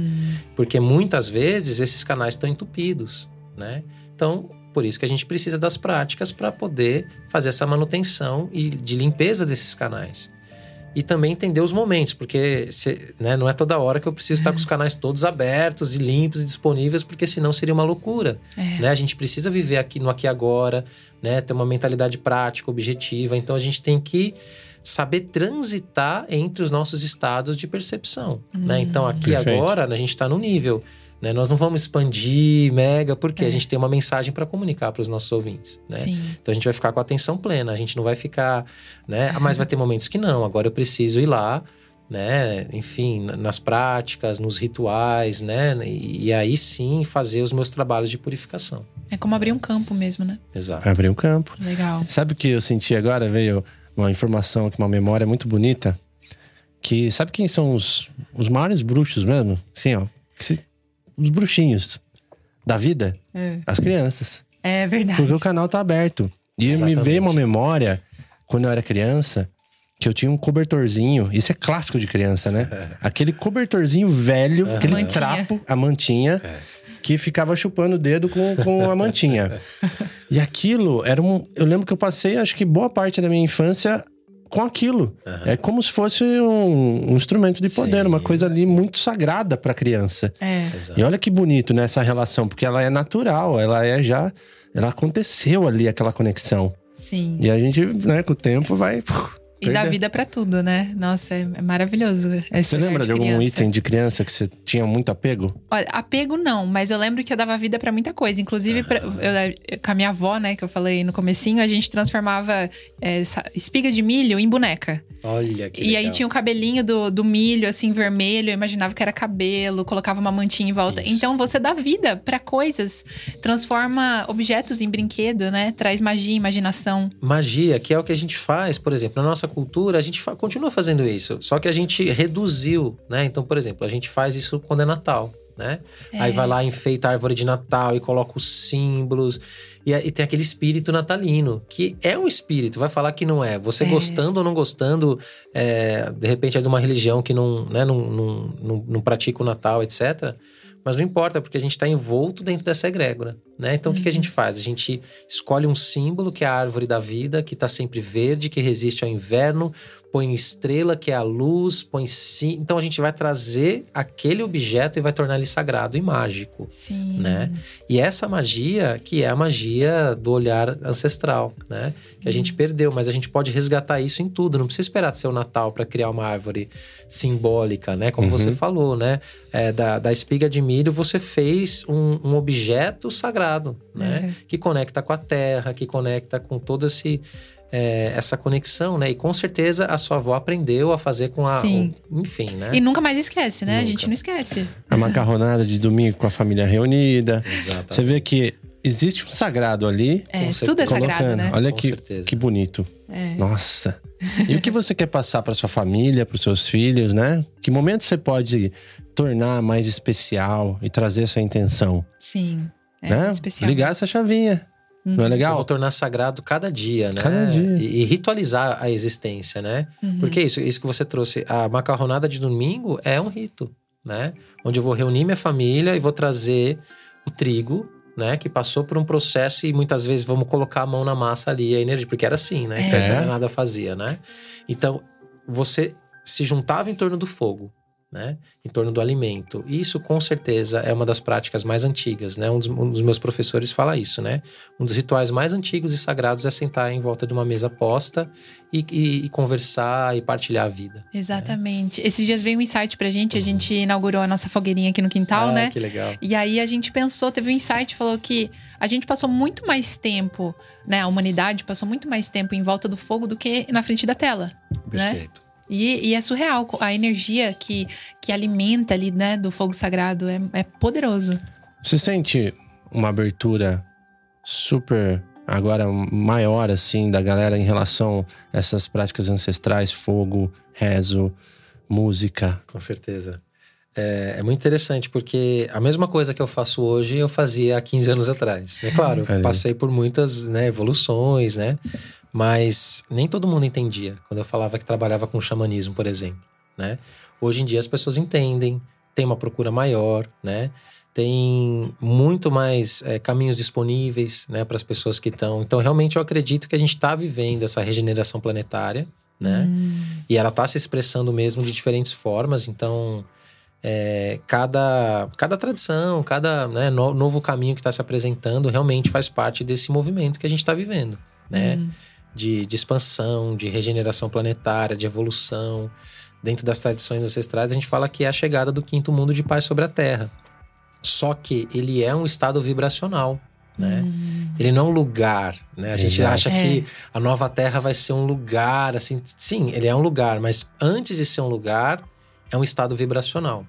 Porque muitas vezes esses canais estão entupidos, né? Então, por isso que a gente precisa das práticas para poder fazer essa manutenção e de limpeza desses canais. E também entender os momentos, porque se, né, não é toda hora que eu preciso estar com os canais todos abertos e limpos e disponíveis, porque senão seria uma loucura. É. Né? A gente precisa viver aqui no aqui e agora, né? ter uma mentalidade prática, objetiva. Então a gente tem que saber transitar entre os nossos estados de percepção. Hum, né? Então aqui e agora a gente está no nível né? Nós não vamos expandir mega, porque é. a gente tem uma mensagem para comunicar para os nossos ouvintes. Né? Então a gente vai ficar com a atenção plena, a gente não vai ficar. Né? Ah, mas vai ter momentos que não, agora eu preciso ir lá. Né? Enfim, nas práticas, nos rituais, né? E, e, aí sim fazer os meus trabalhos de purificação.
É como abrir um campo mesmo, né?
Exato.
Abrir um campo.
Legal.
Sabe o que eu senti agora? Veio uma informação aqui, uma memória muito bonita. Que sabe quem são os, os maiores bruxos mesmo? Sim, ó. Se os bruxinhos da vida, é. as crianças.
É verdade.
Porque o canal tá aberto. E Exatamente. me veio uma memória, quando eu era criança, que eu tinha um cobertorzinho. Isso é clássico de criança, né? É. Aquele cobertorzinho velho, é. aquele mantinha. trapo, a mantinha. É. Que ficava chupando o dedo com, com a mantinha. e aquilo era um. Eu lembro que eu passei, acho que boa parte da minha infância com aquilo. Uhum. É como se fosse um, um instrumento de poder, Sim. uma coisa ali muito sagrada para a criança.
É.
E olha que bonito nessa né, relação, porque ela é natural, ela é já. Ela aconteceu ali aquela conexão.
Sim.
E a gente, né, com o tempo vai.
E dá vida para tudo, né? Nossa, é, é maravilhoso.
Você lembra de, de algum item de criança que você tinha muito apego?
Olha, apego não, mas eu lembro que eu dava vida para muita coisa. Inclusive, pra, eu, com a minha avó, né, que eu falei no comecinho, a gente transformava é, espiga de milho em boneca.
Olha que
E
legal.
aí tinha o cabelinho do, do milho, assim, vermelho. Eu imaginava que era cabelo, colocava uma mantinha em volta. Isso. Então, você dá vida para coisas. Transforma objetos em brinquedo, né? Traz magia, imaginação.
Magia, que é o que a gente faz, por exemplo, na nossa cultura, a gente fa continua fazendo isso. Só que a gente reduziu, né? Então, por exemplo, a gente faz isso quando é Natal, né? É. Aí vai lá, enfeita a árvore de Natal e coloca os símbolos. E, e, tem aquele espírito natalino, que é um espírito, vai falar que não é. Você é. gostando ou não gostando, é, de repente é de uma religião que não, né, não, não, não, não pratica o Natal, etc. Mas não importa, porque a gente está envolto dentro dessa egrégora. Né? Então, uhum. o que, que, a gente uhum. faz? A gente escolhe um símbolo, que é a árvore da vida, que está sempre verde, que resiste ao inverno, põe estrela, que é a luz, põe sim. Então, a gente vai trazer aquele objeto e vai tornar ele sagrado e mágico.
Sim.
Né? E essa magia, que é a magia do olhar ancestral, né? que a gente uhum. perdeu, mas a gente pode resgatar isso em tudo. Não precisa esperar ser o Natal para criar uma árvore simbólica, né? Como uhum. você falou, né? É, da, da espiga de milho, você fez um, um objeto sagrado né? Uhum. Que conecta com a terra, que conecta com todo esse é, essa conexão, né? E com certeza a sua avó aprendeu a fazer com a.
Sim.
O, enfim, né?
E nunca mais esquece, né? Nunca. A gente não esquece.
A macarronada de domingo com a família reunida.
Exatamente.
Você vê que existe um sagrado ali.
É, tudo é sagrado, né?
Olha que, que bonito.
É.
Nossa. E o que você quer passar para sua família, para os seus filhos, né? Que momento você pode tornar mais especial e trazer essa intenção?
Sim. É
né? especial. Ligar essa chavinha. Uhum. Não é legal?
Vou tornar sagrado cada dia, né?
Cada dia.
E, e ritualizar a existência, né? Uhum. Porque isso, isso que você trouxe, a macarronada de domingo é um rito, né? Onde eu vou reunir minha família e vou trazer o trigo, né? Que passou por um processo e muitas vezes vamos colocar a mão na massa ali, a energia, porque era assim, né? É. Que nada fazia, né? Então, você se juntava em torno do fogo né, em torno do alimento. Isso, com certeza, é uma das práticas mais antigas. Né? Um, dos, um dos meus professores fala isso. Né? Um dos rituais mais antigos e sagrados é sentar em volta de uma mesa posta e, e, e conversar e partilhar a vida. Né?
Exatamente. Né? Esses dias veio um insight pra gente. Uhum. A gente inaugurou a nossa fogueirinha aqui no quintal,
ah,
né?
Que legal.
E aí a gente pensou, teve um insight, falou que a gente passou muito mais tempo, né? A humanidade passou muito mais tempo em volta do fogo do que na frente da tela.
Né? Perfeito.
Né? E, e, é surreal. A energia que, que alimenta ali, né, do fogo sagrado é, é poderoso.
Você sente uma abertura super agora maior, assim, da galera em relação a essas práticas ancestrais, fogo, rezo, música?
Com certeza. É, é, muito interessante, porque a mesma coisa que eu faço hoje, eu fazia há 15 anos atrás. É claro, passei por muitas né, evoluções, né? Mas nem todo mundo entendia quando eu falava que trabalhava com xamanismo, por exemplo, né? Hoje em dia as pessoas entendem, tem uma procura maior, né? Tem muito mais é, caminhos disponíveis, né, para as pessoas que estão. Então, realmente, eu acredito que a gente está vivendo essa regeneração planetária, né? Hum. E ela está se expressando mesmo de diferentes formas. Então, é, cada, cada tradição, cada né, no, novo caminho que está se apresentando realmente faz parte desse movimento que a gente está vivendo, né? Uhum. De, de expansão, de regeneração planetária, de evolução. Dentro das tradições ancestrais, a gente fala que é a chegada do quinto mundo de paz sobre a Terra. Só que ele é um estado vibracional, né? Hum. Ele não é um lugar, né? A gente Exato. acha é. que a nova Terra vai ser um lugar, assim. Sim, ele é um lugar, mas antes de ser um lugar, é um estado vibracional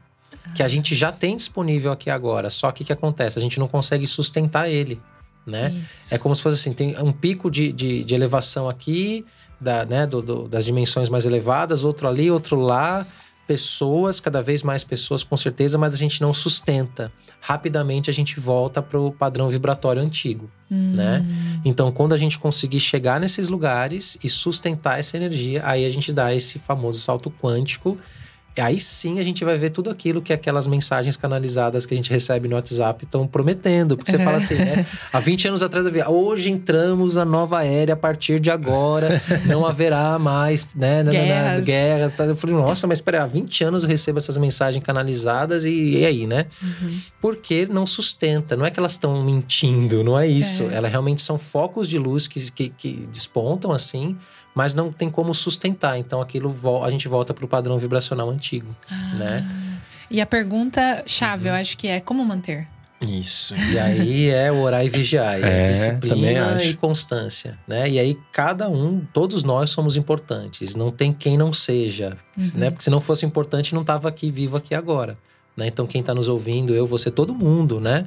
que a gente já tem disponível aqui agora. Só que o que acontece? A gente não consegue sustentar ele, né? Isso. É como se fosse assim, tem um pico de, de, de elevação aqui, da, né, do, do, das dimensões mais elevadas, outro ali, outro lá. Pessoas, cada vez mais pessoas, com certeza, mas a gente não sustenta. Rapidamente a gente volta para o padrão vibratório antigo, hum. né? Então, quando a gente conseguir chegar nesses lugares e sustentar essa energia, aí a gente dá esse famoso salto quântico Aí sim a gente vai ver tudo aquilo que aquelas mensagens canalizadas que a gente recebe no WhatsApp estão prometendo. Porque você fala assim, né? Há 20 anos atrás eu vi, hoje entramos na nova era, a partir de agora não haverá mais, né? Guerras. guerras tá? Eu falei, nossa, mas espera, há 20 anos eu recebo essas mensagens canalizadas e, e aí, né? Uhum. Porque não sustenta, não é que elas estão mentindo, não é isso. É. Elas realmente são focos de luz que, que, que despontam assim mas não tem como sustentar. Então aquilo a gente volta para o padrão vibracional antigo, ah. né?
E a pergunta chave, uhum. eu acho que é como manter.
Isso. E aí é orar e vigiar, é, é disciplina e constância, né? E aí cada um, todos nós somos importantes, não tem quem não seja, uhum. né? Porque se não fosse importante não estava aqui vivo aqui agora, né? Então quem está nos ouvindo, eu, você, todo mundo, né?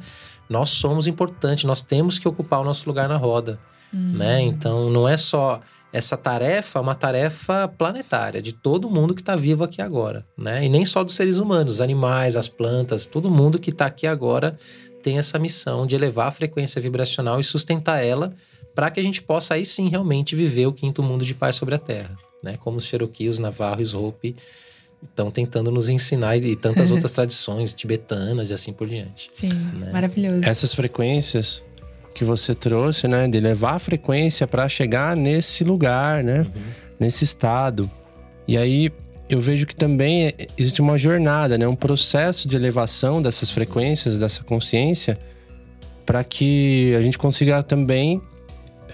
Nós somos importantes, nós temos que ocupar o nosso lugar na roda, uhum. né? Então não é só essa tarefa é uma tarefa planetária de todo mundo que está vivo aqui agora, né? E nem só dos seres humanos, os animais, as plantas, todo mundo que está aqui agora tem essa missão de elevar a frequência vibracional e sustentar ela para que a gente possa aí sim realmente viver o quinto mundo de paz sobre a Terra, né? Como os Cherokee, os Navarro e os Hopi estão tentando nos ensinar e tantas outras tradições tibetanas e assim por diante.
Sim, né? maravilhoso.
Essas frequências que você trouxe, né? De levar a frequência para chegar nesse lugar, né? Uhum. Nesse estado. E aí eu vejo que também existe uma jornada, né? Um processo de elevação dessas frequências, dessa consciência, para que a gente consiga também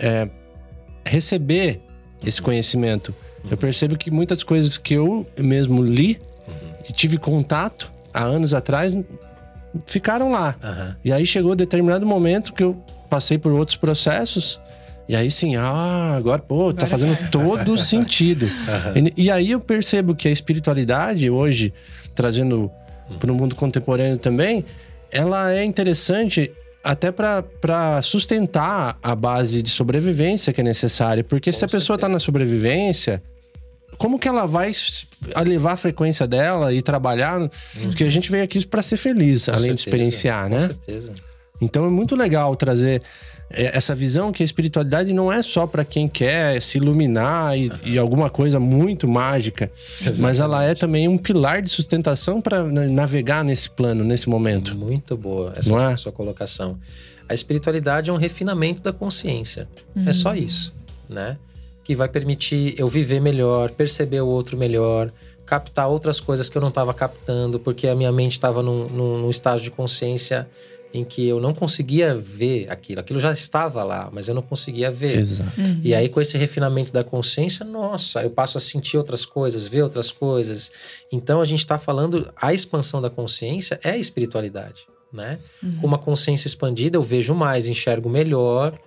é, receber esse conhecimento. Uhum. Eu percebo que muitas coisas que eu mesmo li uhum. e tive contato há anos atrás ficaram lá. Uhum. E aí chegou determinado momento que eu passei por outros processos. E aí sim, ah, agora, pô, tá fazendo todo sentido. Uhum. E, e, aí eu percebo que a espiritualidade, hoje, trazendo para o mundo contemporâneo também, ela é interessante até para sustentar a base de sobrevivência que é necessária. Porque Com se a pessoa está na sobrevivência, como que ela vai levar a frequência dela e trabalhar? Uhum. Porque a gente veio aqui para ser feliz, Com além certeza. de experienciar, né? Com certeza. Então é muito legal trazer é, essa visão que a espiritualidade não é só para quem quer se iluminar e, uhum. e, alguma coisa muito mágica, Exatamente. mas ela é também um pilar de sustentação para navegar nesse plano, nesse momento.
Muito boa essa é? sua colocação. A espiritualidade é um refinamento da consciência. Uhum. É só isso, né? Que vai permitir eu viver melhor, perceber o outro melhor, captar outras coisas que eu não estava captando, porque a minha mente estava num, num, num estágio de consciência em que eu não conseguia ver aquilo. Aquilo já estava lá, mas eu não conseguia ver.
Exato. Uhum.
E aí, com esse refinamento da consciência, nossa, eu passo a sentir outras coisas, ver outras coisas. Então, a gente está falando, a expansão da consciência é a espiritualidade, né? Uhum. Com uma consciência expandida, eu vejo mais, enxergo melhor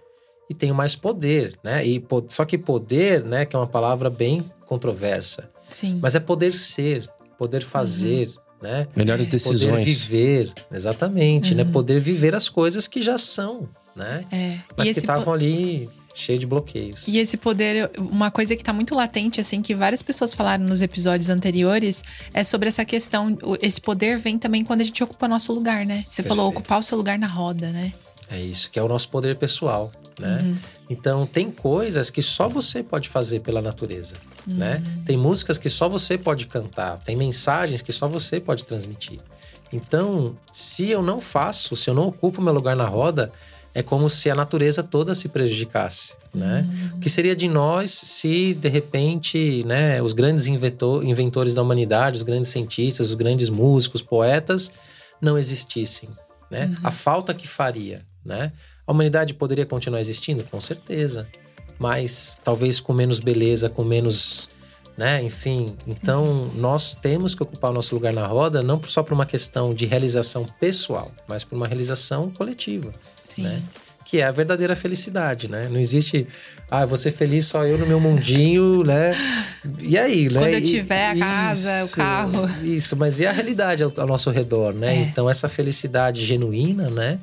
e tenho mais poder, né? E, só que poder, né, que é uma palavra bem controversa.
Sim.
Mas é poder ser, poder fazer, uhum né?
Melhores decisões.
Poder viver, exatamente, né? uhum. né? Poder viver as coisas que já são. né?
É.
Mas que estavam ali cheio de bloqueios.
E esse poder, uma coisa que está muito latente, assim, que várias pessoas falaram nos episódios anteriores, é sobre essa questão. Esse poder vem também quando a gente ocupa nosso lugar, né? Você Perfeito. falou ocupar o seu lugar na roda, né?
É isso, que é o nosso poder pessoal, né? Uhum. Então, tem coisas que só você pode fazer pela natureza, uhum. né? Tem músicas que só você pode cantar, tem mensagens que só você pode transmitir. Então, se eu não faço, se eu não ocupo meu lugar na roda, é como se a natureza toda se prejudicasse, né? Uhum. O que seria de nós se de repente, né, os grandes inventor, inventores da humanidade, os grandes cientistas, os grandes músicos, poetas não existissem, né? Uhum. A falta que faria, né? A humanidade poderia continuar existindo, com certeza, mas talvez com menos beleza, com menos né? Enfim, então nós temos que ocupar o nosso lugar na roda não só por uma questão de realização pessoal, mas por uma realização coletiva, Sim. né? Que é a verdadeira felicidade, né? Não existe, ah, vou ser feliz só eu no meu mundinho, né? E aí, né?
Quando eu tiver a casa, isso, o carro.
Isso, mas e a realidade ao, ao nosso redor, né? É. Então essa felicidade genuína, né?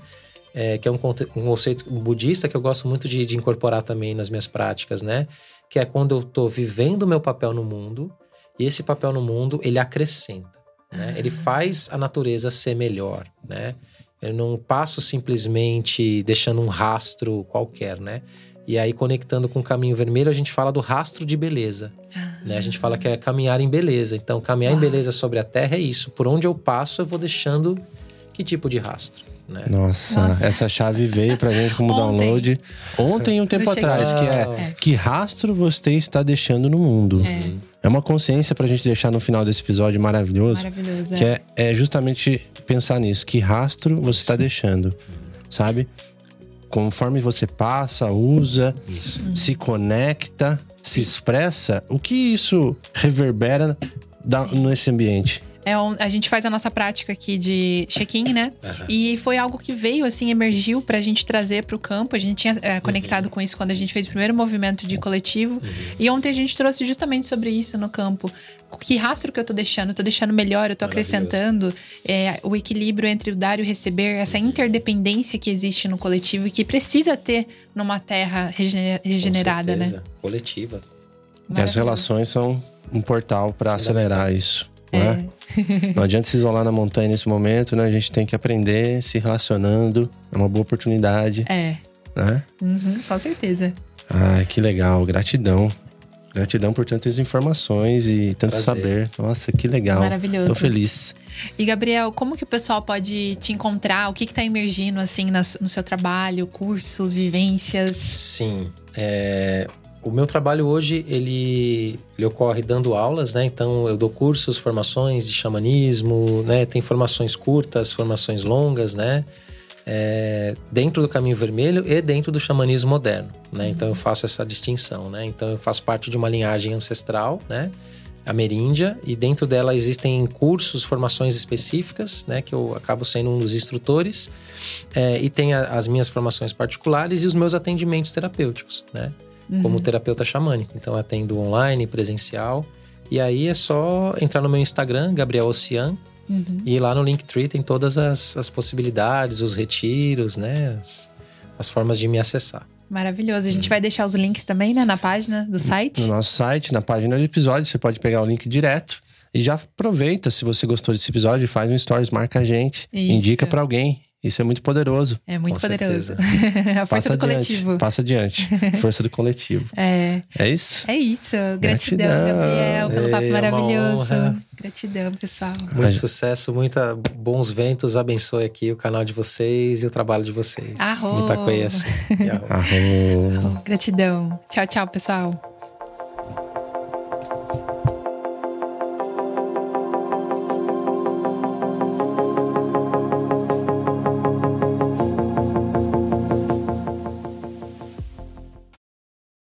É, que é um, um, conceito budista que eu gosto muito de, de incorporar também nas minhas práticas, né? que é quando eu estou vivendo o meu papel no mundo e esse papel no mundo ele acrescenta, né? Ele faz a natureza ser melhor, né? Eu não passo simplesmente deixando um rastro qualquer, né? E aí, conectando com o caminho vermelho, a gente fala do rastro de beleza. Né? A gente fala que é caminhar em beleza. Então, caminhar em beleza sobre a terra é isso. Por onde eu passo, eu vou deixando que tipo de rastro?
Né? Nossa, Nossa, essa chave veio pra gente como Ontem. download ontem, um tempo atrás, que é, é, que rastro você está deixando no mundo. É. é uma consciência pra gente deixar no final desse episódio maravilhoso. Maravilhoso. Que é, é justamente pensar nisso, que rastro você está deixando, sabe? Conforme você passa, usa, isso. se conecta, se expressa, o que isso reverbera da, nesse ambiente?
É um, a gente faz a nossa prática aqui de check-in, né? Uhum. E foi algo que veio, assim, emergiu pra gente trazer pro campo. A gente tinha é, conectado uhum. com isso quando a gente fez o primeiro movimento de coletivo. Uhum. E ontem a gente trouxe justamente sobre isso no campo. Que rastro que eu tô deixando? Eu tô deixando melhor, eu tô acrescentando é, o equilíbrio entre o dar e o receber, essa uhum. interdependência que existe no coletivo e que precisa ter numa terra regenerada, né?
Coletiva.
E as relações são um portal para acelerar isso. É. Né? Não adianta se isolar na montanha nesse momento, né? A gente tem que aprender se relacionando. É uma boa oportunidade.
É.
Né?
Uhum, com certeza.
Ah, que legal. Gratidão. Gratidão por tantas informações e tanto Prazer. saber. Nossa, que legal.
Maravilhoso.
Tô feliz.
E, Gabriel, como que o pessoal pode te encontrar? O que que tá emergindo, assim, no seu trabalho? Cursos, vivências?
Sim. É, o meu trabalho hoje, ele, ele ocorre dando aulas, né? Então, eu dou cursos, formações de xamanismo, né? Tem formações curtas, formações longas, né? É, dentro do caminho vermelho e dentro do xamanismo moderno, né? Então, eu faço essa distinção, né? Então, eu faço parte de uma linhagem ancestral, né? Ameríndia, e dentro dela existem cursos, formações específicas, né? Que eu acabo sendo um dos instrutores. É, e tem a, as minhas formações particulares e os meus atendimentos terapêuticos, né? Uhum. como terapeuta xamânico. Então, atendo online, presencial. E aí é só entrar no meu Instagram, Gabriel Ocean, uhum. e lá no Linktree tem todas as, as possibilidades, os retiros, né? As, as formas de me acessar.
Maravilhoso. A gente uhum. vai deixar os links também, né, na página do site.
No nosso site, na página do episódio, você pode pegar o link direto. E já aproveita, se você gostou desse episódio, faz um stories, marca a gente, Isso. indica para alguém. Isso é muito poderoso.
É muito Com poderoso. a força
passa
do
adiante,
coletivo.
Passa adiante. Força do coletivo.
É.
É isso?
É isso. Gratidão, Gratidão. Gabriel, pelo papo é maravilhoso. Gratidão, pessoal.
Muito sucesso, muita bons ventos. Abençoe aqui o canal de vocês e o trabalho de vocês.
Arro.
Itacoias.
Arro. Arro.
Gratidão. Tchau, tchau, pessoal.